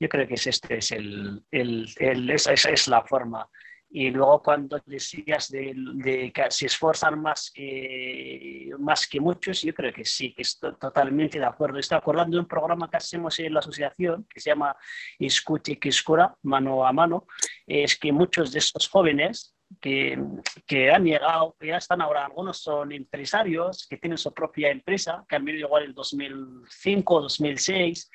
Speaker 4: yo creo que es este es el, el, esa, es la forma. Y luego cuando decías de, de, que se esfuerzan más que, más que muchos, yo creo que sí, que estoy totalmente de acuerdo. Estoy acordando de un programa que hacemos en la asociación que se llama Escute que Escura, mano a mano. Es que muchos de estos jóvenes que, que, han llegado, que ya están ahora, algunos son empresarios que tienen su propia empresa, que han venido igual en 2005, 2006,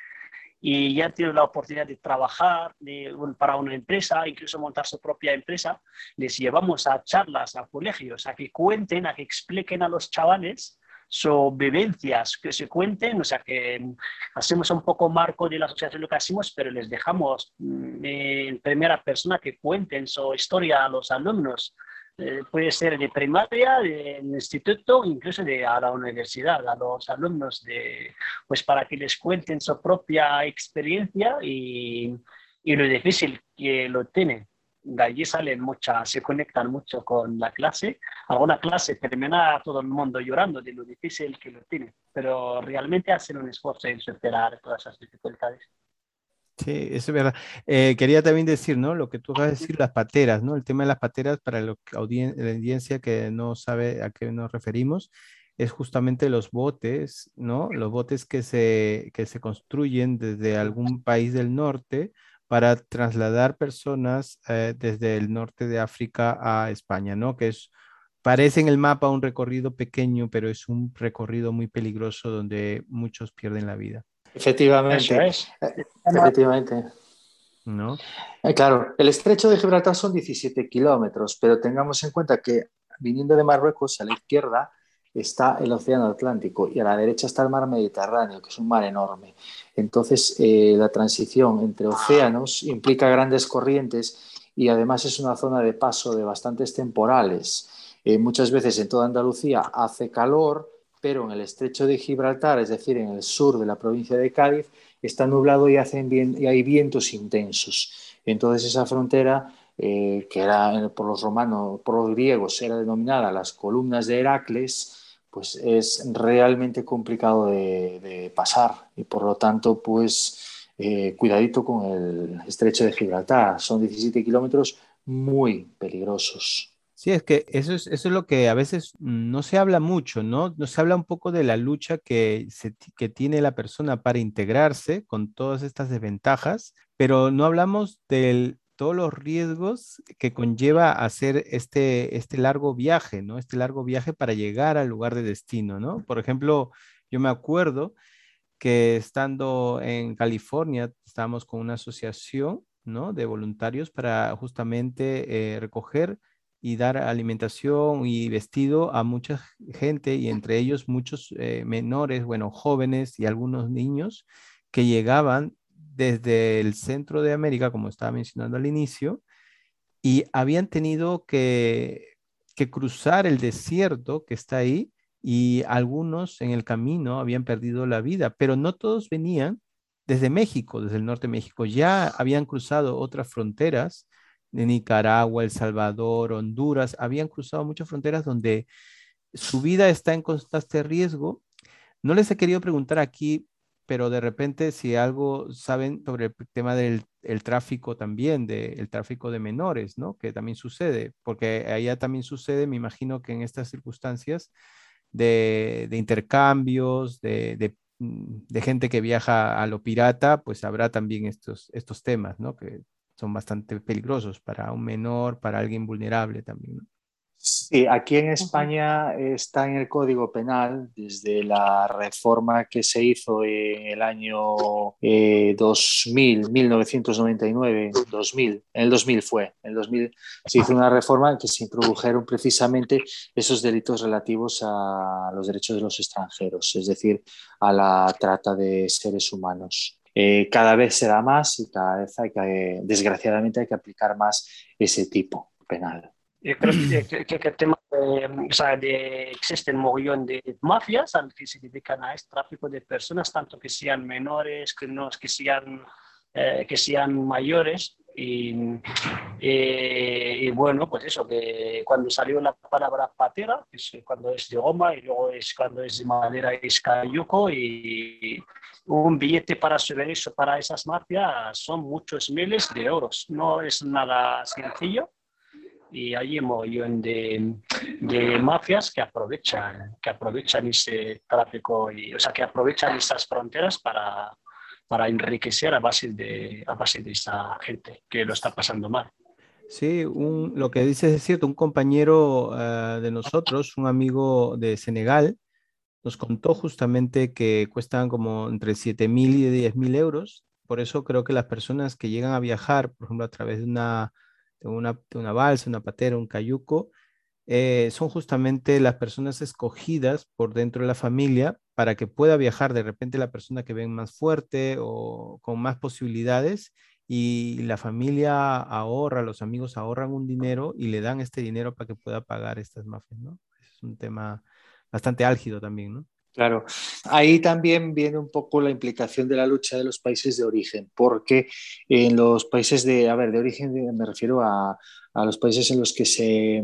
Speaker 4: y ya tienen la oportunidad de trabajar de, para una empresa, incluso montar su propia empresa, les llevamos a charlas, a colegios, a que cuenten, a que expliquen a los chavales sus vivencias, que se cuenten, o sea, que hacemos un poco marco de la asociación lo que hacemos, pero les dejamos mm, en primera persona que cuenten su historia a los alumnos. Eh, puede ser de primaria, de, instituto, incluso de a la universidad, a los alumnos, de, pues para que les cuenten su propia experiencia y, y lo difícil que lo tienen de allí salen muchas, se conectan mucho con la clase. Alguna clase termina todo el mundo llorando de lo difícil que lo tiene, pero realmente hacen un esfuerzo en superar todas esas dificultades.
Speaker 3: Sí, eso es verdad. Eh, quería también decir, ¿no? Lo que tú vas a decir, las pateras, ¿no? El tema de las pateras, para lo la audiencia que no sabe a qué nos referimos, es justamente los botes, ¿no? Los botes que se, que se construyen desde algún país del norte para trasladar personas eh, desde el norte de África a España, ¿no? Que es, parece en el mapa un recorrido pequeño, pero es un recorrido muy peligroso donde muchos pierden la vida.
Speaker 5: Efectivamente.
Speaker 4: Es.
Speaker 5: Eh, efectivamente.
Speaker 3: ¿No?
Speaker 5: Eh, claro, el estrecho de Gibraltar son 17 kilómetros, pero tengamos en cuenta que viniendo de Marruecos a la izquierda está el Océano Atlántico y a la derecha está el mar Mediterráneo, que es un mar enorme. Entonces, eh, la transición entre océanos implica grandes corrientes y además es una zona de paso de bastantes temporales. Eh, muchas veces en toda Andalucía hace calor, pero en el estrecho de Gibraltar, es decir, en el sur de la provincia de Cádiz, está nublado y, y hay vientos intensos. Entonces, esa frontera eh, que era por los romanos, por los griegos, era denominada las columnas de Heracles, pues es realmente complicado de, pasar y por lo tanto, pues eh, cuidadito con el estrecho de Gibraltar. Son 17 kilómetros muy peligrosos.
Speaker 3: Sí, es que eso es, eso es lo que a veces no se habla mucho, ¿no? No se habla un poco de la lucha que, que tiene la persona para integrarse con todas estas desventajas, pero no hablamos del, todos los riesgos que conlleva hacer este, este largo viaje, ¿no? Este largo viaje para llegar al lugar de destino, ¿no? Por ejemplo, yo me acuerdo que estando en California, estábamos con una asociación, ¿no? De voluntarios para justamente eh, recoger y dar alimentación y vestido a mucha gente y entre ellos muchos eh, menores, bueno, jóvenes y algunos niños que llegaban desde el centro de América, como estaba mencionando al inicio, y habían tenido que, cruzar el desierto que está ahí y algunos en el camino habían perdido la vida, pero no todos venían desde México, desde el norte de México, ya habían cruzado otras fronteras de Nicaragua, El Salvador, Honduras, habían cruzado muchas fronteras donde su vida está en constante riesgo. No les he querido preguntar aquí pero de repente si algo saben sobre el tema del tráfico también, del tráfico de menores, ¿no? Que también sucede, porque allá también sucede, me imagino que en estas circunstancias de, intercambios, de, mm, de, gente que viaja a lo pirata, pues habrá también estos, estos temas, ¿no? Que son bastante peligrosos para un menor, para alguien vulnerable también, ¿no?
Speaker 5: Sí, aquí en España está en el Código Penal desde la reforma que se hizo en el año 2000, 1999, 2000, en el 2000 fue, en el 2000 se hizo una reforma en que se introdujeron precisamente esos delitos relativos a los derechos de los extranjeros, es decir, a la trata de seres humanos. Eh, cada vez se da más y cada vez hay que, desgraciadamente, hay que aplicar más ese tipo penal.
Speaker 4: Yo creo que, que, el tema de, o sea, de, existen mogollón de mafias que se dedican a este tráfico de personas, tanto que sean menores, que, no, que, sean, eh, que sean mayores. Y, y, bueno, pues eso, que cuando salió la palabra patera, que es cuando es de goma y luego es cuando es de madera es cayuco y un billete para subir eso para esas mafias son muchos miles de euros. No es nada sencillo y hay montón de, de, mafias que aprovechan, que aprovechan ese tráfico, y, o sea, que aprovechan esas fronteras para, para enriquecer a base, de, a base de esa gente que lo está pasando mal.
Speaker 3: Sí, un, lo que dices es cierto. Un compañero uh, de nosotros, un amigo de Senegal, nos contó justamente que cuestan como entre 7 mil y 10 mil euros. Por eso creo que las personas que llegan a viajar, por ejemplo, a través de una una, una balsa, una patera, un cayuco, eh, son justamente las personas escogidas por dentro de la familia para que pueda viajar de repente la persona que ven más fuerte o con más posibilidades y la familia ahorra, los amigos ahorran un dinero y le dan este dinero para que pueda pagar estas mafias, ¿no? Es un tema bastante álgido también, ¿no?
Speaker 5: Claro, ahí también viene un poco la implicación de la lucha de los países de origen, porque en los países de, a ver, de origen me refiero a, los países en los que se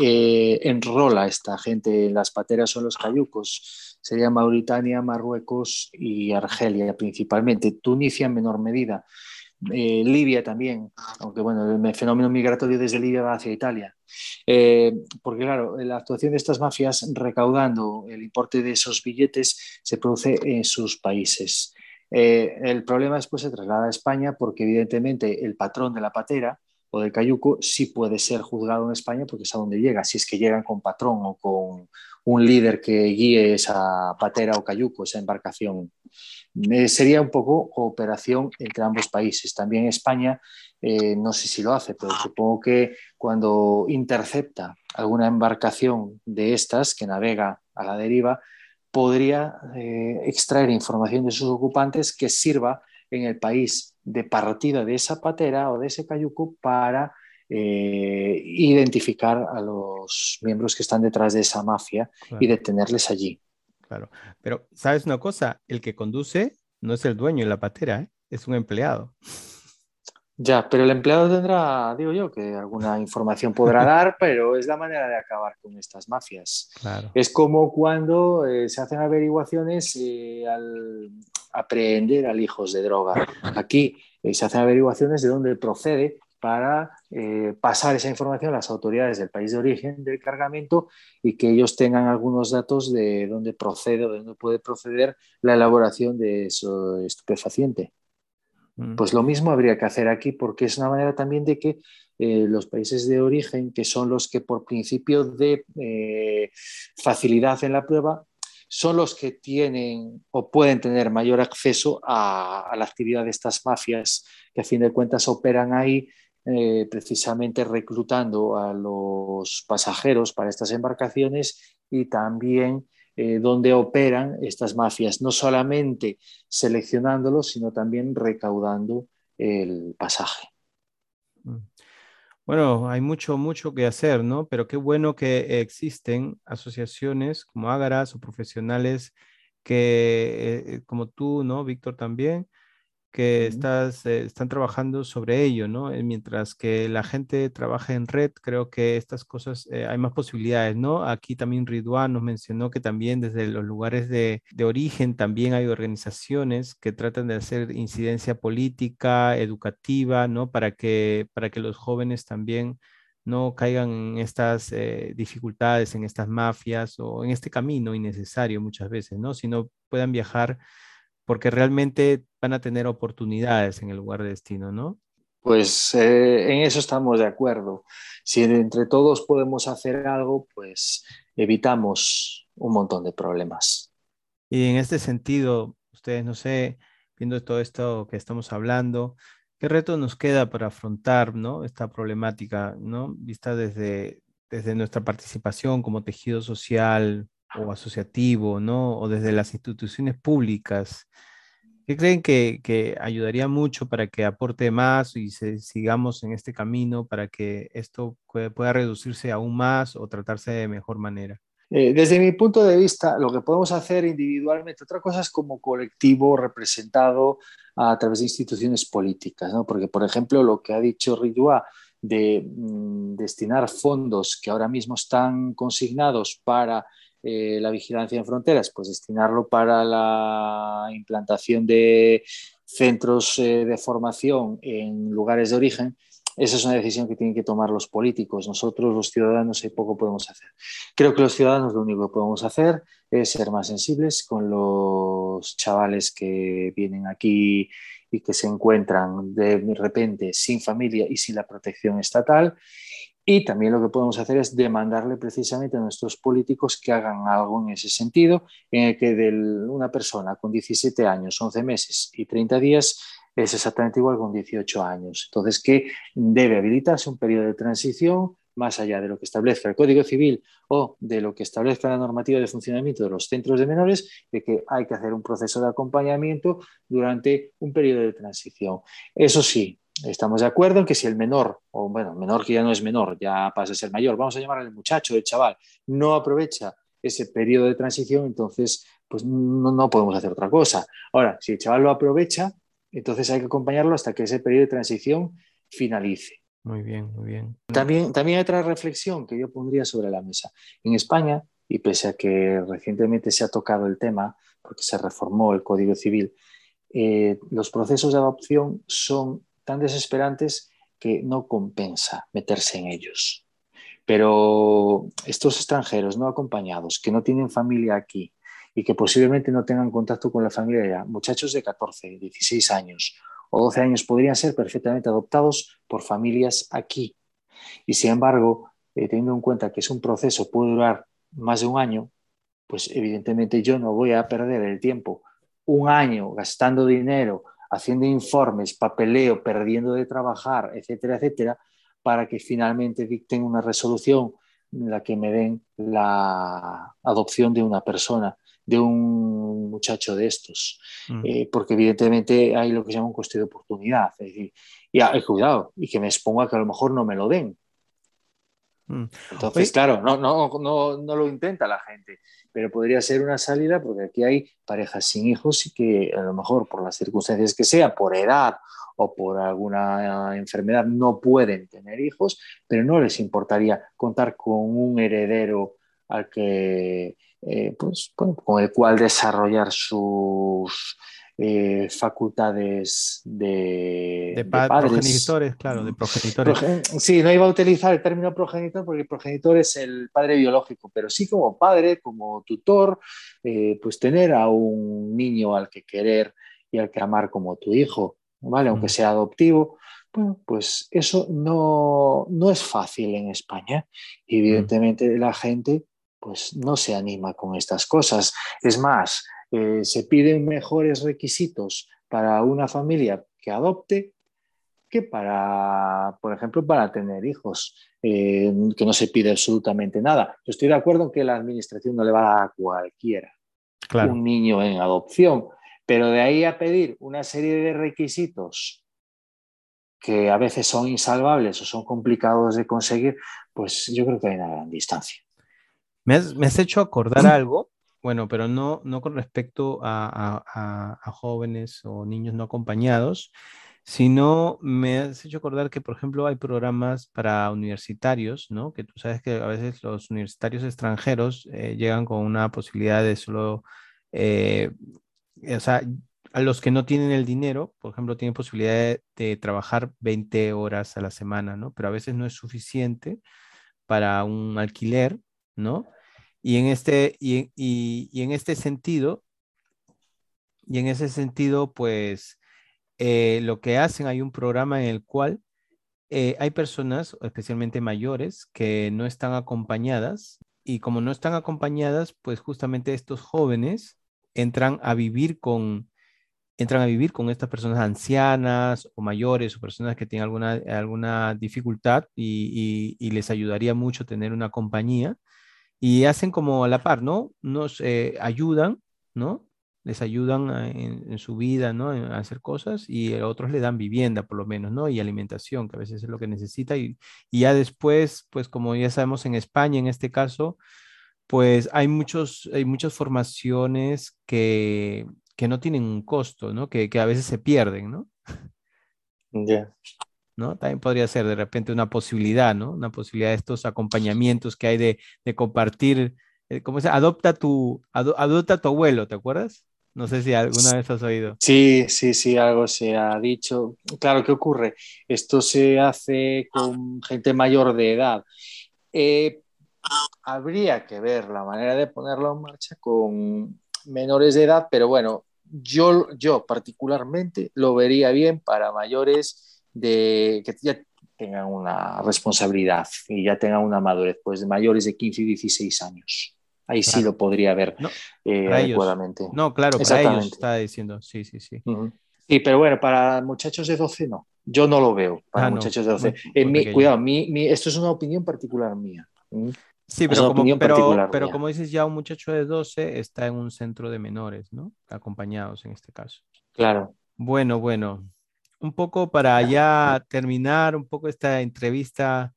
Speaker 5: eh, enrola esta gente, las pateras o los cayucos, sería Mauritania, Marruecos y Argelia principalmente, Tunisia en menor medida. Eh, Libia también, aunque bueno, el fenómeno migratorio desde Libia va hacia Italia. Eh, porque claro, la actuación de estas mafias recaudando el importe de esos billetes se produce en sus países. Eh, el problema después se traslada a España porque evidentemente el patrón de la patera o del cayuco sí puede ser juzgado en España porque es a donde llega, si es que llegan con patrón o con un líder que guíe esa patera o cayuco, esa embarcación. Eh, sería un poco cooperación entre ambos países. También España, eh, no sé si lo hace, pero supongo que cuando intercepta alguna embarcación de estas que navega a la deriva, podría eh, extraer información de sus ocupantes que sirva en el país de partida de esa patera o de ese cayuco para eh, identificar a los miembros que están detrás de esa mafia y detenerles allí.
Speaker 3: Claro, pero ¿sabes una cosa? El que conduce no es el dueño de la patera, ¿eh? es un empleado.
Speaker 5: Ya, pero el empleado tendrá, digo yo, que alguna información podrá dar, pero es la manera de acabar con estas mafias. Es como cuando eh, se hacen averiguaciones al aprehender al hijos de droga. Aquí se hacen averiguaciones de dónde procede para eh, pasar esa información a las autoridades del país de origen del cargamento y que ellos tengan algunos datos de dónde procede o de dónde puede proceder la elaboración de eso estupefaciente. Mm. Pues lo mismo habría que hacer aquí porque es una manera también de que eh, los países de origen, que son los que por principio de eh, facilidad en la prueba, son los que tienen o pueden tener mayor acceso a, a la actividad de estas mafias que a fin de cuentas operan ahí eh, precisamente reclutando a los pasajeros para estas embarcaciones y también eh, donde operan estas mafias, no solamente seleccionándolos, sino también recaudando el pasaje.
Speaker 3: Mm. Bueno, hay mucho, mucho que hacer, ¿no? Pero qué bueno que existen asociaciones como Ágaras o profesionales que, eh, como tú, ¿no, Víctor, también, que estás, eh, están trabajando sobre ello, ¿no? Eh, mientras que la gente trabaja en red, creo que estas cosas eh, hay más posibilidades, ¿no? Aquí también Ridwan nos mencionó que también desde los lugares de, de, origen también hay organizaciones que tratan de hacer incidencia política, educativa, ¿no? Para que, para que los jóvenes también no caigan en estas dificultades, en estas mafias o en este camino innecesario muchas veces, ¿no? Sino puedan viajar porque realmente van a tener oportunidades en el lugar de destino, ¿no?
Speaker 5: Pues eh, en eso estamos de acuerdo. Si entre todos podemos hacer algo, pues evitamos un montón de problemas.
Speaker 3: Y en este sentido, ustedes, no sé, viendo todo esto que estamos hablando, ¿qué reto nos queda para afrontar ¿no? esta problemática, ¿no? vista desde, desde nuestra participación como tejido social o asociativo, ¿no? o desde las instituciones públicas? ¿Qué creen que, ayudaría mucho para que aporte más y sigamos en este camino para que esto pueda reducirse aún más o tratarse de mejor manera?
Speaker 5: Eh, desde mi punto de vista, lo que podemos hacer individualmente, otra cosa es como colectivo representado a través de instituciones políticas, ¿no? porque, por ejemplo, lo que ha dicho Ridua de mm, destinar fondos que ahora mismo están consignados para eh, la vigilancia en fronteras, pues destinarlo para la implantación de centros eh, de formación en lugares de origen, esa es una decisión que tienen que tomar los políticos. Nosotros, los ciudadanos, hay poco podemos hacer. Creo que los ciudadanos lo único que podemos hacer es ser más sensibles con los chavales que vienen aquí y que se encuentran de repente sin familia y sin la protección estatal. Y también lo que podemos hacer es demandarle precisamente a nuestros políticos que hagan algo en ese sentido, en el que de una persona con 17 años, 11 meses y 30 días es exactamente igual con 18 años. Entonces, que debe habilitarse un periodo de transición más allá de lo que establezca el Código Civil o de lo que establezca la normativa de funcionamiento de los centros de menores, de que hay que hacer un proceso de acompañamiento durante un periodo de transición. Eso sí, estamos de acuerdo en que si el menor, o bueno, menor que ya no es menor, ya pasa a ser mayor, vamos a llamarle muchacho, el chaval, no aprovecha ese periodo de transición, entonces pues no, no podemos hacer otra cosa. Ahora, si el chaval lo aprovecha, entonces hay que acompañarlo hasta que ese periodo de transición finalice.
Speaker 3: Muy bien, muy bien.
Speaker 5: También, también hay otra reflexión que yo pondría sobre la mesa. En España, y pese a que recientemente se ha tocado el tema, porque se reformó el Código Civil, eh, los procesos de adopción son tan desesperantes que no compensa meterse en ellos. Pero estos extranjeros no acompañados, que no tienen familia aquí, y que posiblemente no tengan contacto con la familia muchachos de 14, 16 años o 12 años podrían ser perfectamente adoptados por familias aquí. Y sin embargo, eh, teniendo en cuenta que es un proceso, puede durar más de un año, pues evidentemente yo no voy a perder el tiempo un año gastando dinero, haciendo informes, papeleo, perdiendo de trabajar, etcétera, etcétera, para que finalmente dicten una resolución en la que me den la adopción de una persona de un muchacho de estos, mm. eh, porque evidentemente hay lo que se llama un coste de oportunidad, es decir, y ah, cuidado, y que me exponga que a lo mejor no me lo den. Mm. Entonces, claro, no, no, no, no lo intenta la gente, pero podría ser una salida porque aquí hay parejas sin hijos y que a lo mejor por las circunstancias que sea, por edad o por alguna enfermedad no pueden tener hijos, pero no les importaría contar con un heredero al que eh, pues, con el cual desarrollar sus eh, facultades de,
Speaker 3: de, progenitores, claro, de progenitores.
Speaker 5: sí, no iba a utilizar el término progenitor porque el progenitor es el padre biológico, pero sí como padre, como tutor, eh, pues tener a un niño al que querer y al que amar como tu hijo, ¿vale? Aunque mm. sea adoptivo. Bueno, pues eso no, no es fácil en España. Mm. Evidentemente la gente pues no se anima con estas cosas. Es más, eh, se piden mejores requisitos para una familia que adopte que para, por ejemplo, para tener hijos, eh, que no se pide absolutamente nada. Yo estoy de acuerdo en que la administración no le va a dar a cualquiera un niño en adopción, pero de ahí a pedir una serie de requisitos que a veces son insalvables o son complicados de conseguir, pues yo creo que hay una gran distancia.
Speaker 3: Me has, hecho acordar algo, bueno, pero no, no con respecto a, jóvenes o niños no acompañados, sino me has hecho acordar que, por ejemplo, hay programas para universitarios, ¿no? Que tú sabes que a veces los universitarios extranjeros eh, llegan con una posibilidad de solo, eh, o sea, a los que no tienen el dinero, por ejemplo, tienen posibilidad de, trabajar 20 horas a la semana, ¿no? Pero a veces no es suficiente para un alquiler, ¿no? Y en este, y, y, en este sentido, y en ese sentido, pues eh, lo que hacen, hay un programa en el cual eh, hay personas, especialmente mayores, que no están acompañadas y como no están acompañadas, pues justamente estos jóvenes entran a vivir con, entran a vivir con estas personas ancianas o mayores o personas que tienen alguna, alguna dificultad y, les ayudaría mucho tener una compañía y hacen como a la par, ¿no? Nos eh, ayudan, ¿no? Les ayudan en, su vida, ¿no? A hacer cosas y otros le dan vivienda, por lo menos, ¿no? Y alimentación, que a veces es lo que necesita. Y, ya después, pues como ya sabemos en España, en este caso, pues hay, muchos, hay muchas formaciones que, que no tienen un costo, ¿no? Que, que a veces se pierden, ¿no?
Speaker 5: Ya.
Speaker 3: ¿No? También podría ser de repente una posibilidad, ¿no? Una posibilidad de estos acompañamientos que hay de, de compartir, eh, ¿cómo se Adopta tu, adopta tu abuelo, ¿te acuerdas? No sé si alguna vez has oído.
Speaker 5: Sí, sí, sí, algo se ha dicho. Claro, ¿qué ocurre? Esto se hace con gente mayor de edad. Eh, habría que ver la manera de ponerlo en marcha con menores de edad, pero bueno, yo, yo particularmente lo vería bien para mayores de que ya tengan una responsabilidad y ya tengan una madurez, pues de mayores de 15 y 16 años. Ahí sí lo podría ver eh, adecuadamente.
Speaker 3: No, claro, para ellos está diciendo, sí, sí, sí.
Speaker 5: Sí, pero bueno, para muchachos de 12 no. Yo no lo veo para ah, muchachos de 12. cuidado, mi, esto es una opinión particular mía.
Speaker 3: Sí, pero, como, pero, pero como dices, ya un muchacho de 12 está en un centro de menores, ¿no? Acompañados en este caso.
Speaker 5: Claro.
Speaker 3: Bueno, bueno. Un poco para ya terminar un poco esta entrevista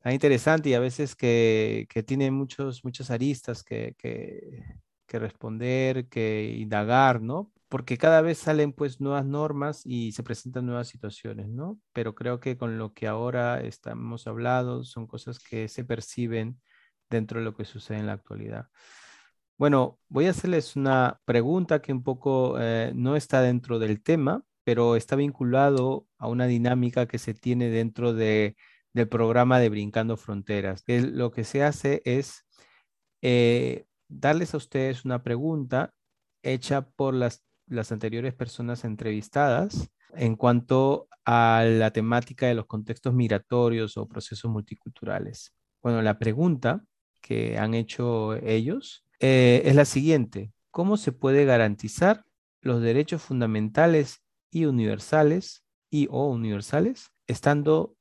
Speaker 3: tan interesante y a veces que, que tiene muchos, muchas aristas que, que, que responder, que indagar, ¿no? Porque cada vez salen pues nuevas normas y se presentan nuevas situaciones, ¿no? Pero creo que con lo que ahora estamos hablando son cosas que se perciben dentro de lo que sucede en la actualidad. Bueno, voy a hacerles una pregunta que un poco eh, no está dentro del tema, pero está vinculado a una dinámica que se tiene dentro de, del programa de Brincando Fronteras. Lo que se hace es eh, darles a ustedes una pregunta hecha por las, las anteriores personas entrevistadas en cuanto a la temática de los contextos migratorios o procesos multiculturales. Bueno, la pregunta que han hecho ellos eh, es la siguiente. ¿Cómo se puede garantizar los derechos fundamentales y universales y o universales estando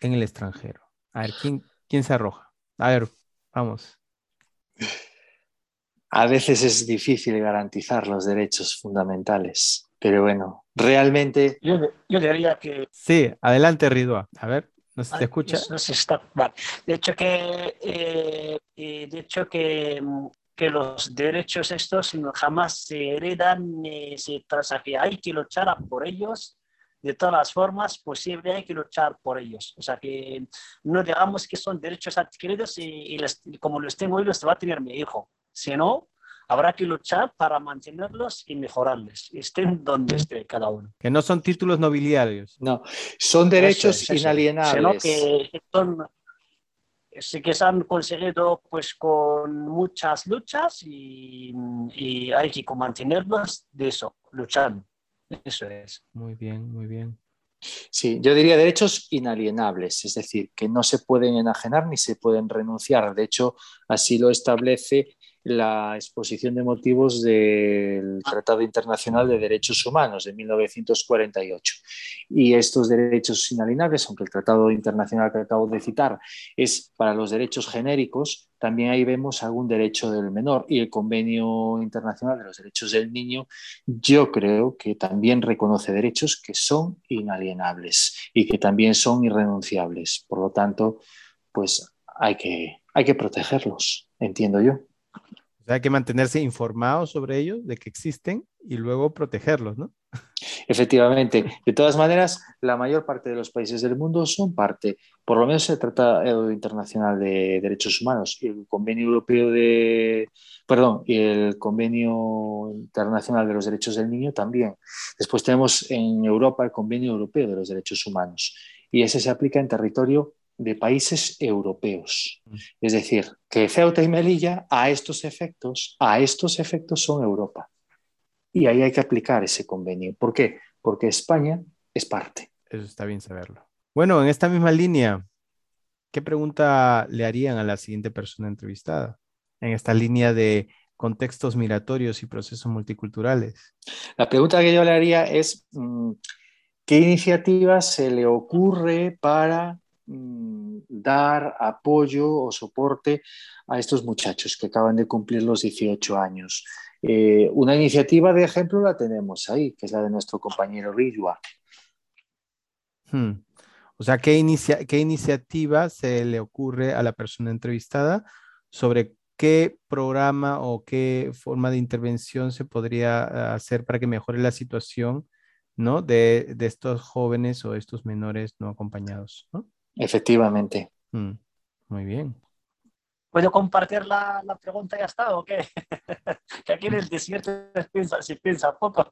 Speaker 3: en el extranjero? A ver, ¿quién, quién se arroja? A ver, vamos.
Speaker 5: A veces es difícil garantizar los derechos fundamentales, pero bueno, realmente...
Speaker 4: Yo, yo diría que...
Speaker 3: Sí, adelante, Ridua. A ver. No se te escucha.
Speaker 4: No, se está. De hecho que, eh, de hecho que, que, los derechos estos jamás se heredan ni se que Hay que luchar por ellos de todas las formas posibles. Hay que luchar por ellos. O sea que no digamos que son derechos adquiridos y, como los tengo hoy los va a tener mi hijo. Si no, habrá que luchar para mantenerlos y mejorarles, estén donde esté cada uno.
Speaker 3: Que no son títulos nobiliarios.
Speaker 5: No, son derechos inalienables.
Speaker 4: que sí que se han conseguido pues con muchas luchas y, y hay que mantenerlos de eso, luchando. Eso es.
Speaker 3: Muy bien, muy bien.
Speaker 5: Sí, yo diría derechos inalienables, es decir, que no se pueden enajenar ni se pueden renunciar. De hecho, así lo establece la exposición de motivos del Tratado Internacional de Derechos Humanos de 1948. Y estos derechos inalienables, aunque el Tratado Internacional que acabo de citar es para los derechos genéricos, también ahí vemos algún derecho del menor y el Convenio Internacional de los Derechos del Niño, yo creo que también reconoce derechos que son inalienables y que también son irrenunciables. Por lo tanto, pues hay que, hay que protegerlos, entiendo yo
Speaker 3: hay que mantenerse informados sobre ellos, de que existen y luego protegerlos, ¿no?
Speaker 5: Efectivamente. De todas maneras, la mayor parte de los países del mundo son parte, por lo menos el Tratado Internacional de Derechos Humanos y el Convenio Europeo de, perdón, y el Convenio Internacional de los Derechos del Niño también. Después tenemos en Europa el Convenio Europeo de los Derechos Humanos y ese se aplica en territorio de países europeos. Mm. Es decir, que Ceuta y Melilla a estos efectos, a estos efectos son Europa. Y ahí hay que aplicar ese convenio. ¿Por qué? porque España es parte.
Speaker 3: Eso está bien saberlo. Bueno, en esta misma línea, ¿qué pregunta le harían a la siguiente persona entrevistada? En esta línea de contextos migratorios y procesos multiculturales.
Speaker 5: La pregunta que yo le haría es, mm, ¿qué iniciativa se le ocurre para mm, dar apoyo o soporte a estos muchachos que acaban de cumplir los 18 años? Eh, una iniciativa de ejemplo la tenemos ahí, que es la de nuestro compañero Ridwa.
Speaker 3: Hmm. O sea, ¿qué, ¿qué iniciativa se le ocurre a la persona entrevistada sobre qué programa o qué forma de intervención se podría ah, hacer para que mejore la situación ¿no? de, estos jóvenes o estos menores no acompañados?
Speaker 5: Efectivamente.
Speaker 3: Hmm. Muy bien.
Speaker 4: ¿Puedo compartir la, pregunta y ya está o qué? que aquí en el desierto se piensa, poco.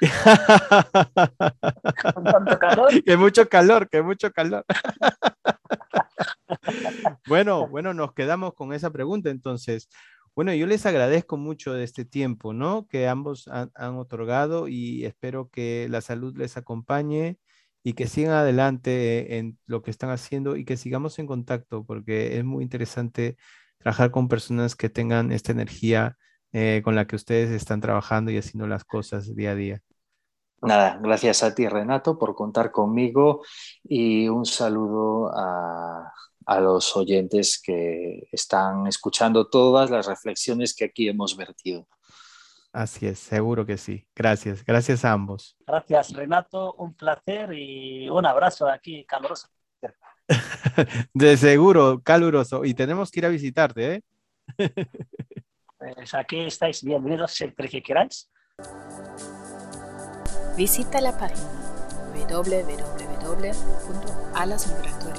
Speaker 3: Con tanto calor. Que mucho calor, que mucho calor. bueno, bueno, nos quedamos con esa pregunta entonces. Bueno, yo les agradezco mucho de este tiempo, ¿no? Que ambos han, han otorgado y espero que la salud les acompañe y que sigan adelante en lo que están haciendo y que sigamos en contacto porque es muy interesante trabajar con personas que tengan esta energía eh, con la que ustedes están trabajando y haciendo las cosas día a día.
Speaker 5: Nada, gracias a ti Renato por contar conmigo y un saludo a, a los oyentes que están escuchando todas las reflexiones que aquí hemos vertido.
Speaker 3: Así es, seguro que sí. Gracias, gracias a ambos.
Speaker 4: Gracias Renato, un placer y un abrazo aquí caluroso.
Speaker 3: De seguro, caluroso. Y tenemos que ir a visitarte, ¿eh?
Speaker 4: Pues aquí estáis bienvenidos siempre que queráis.
Speaker 1: Visita la página www.alasmigratorias.com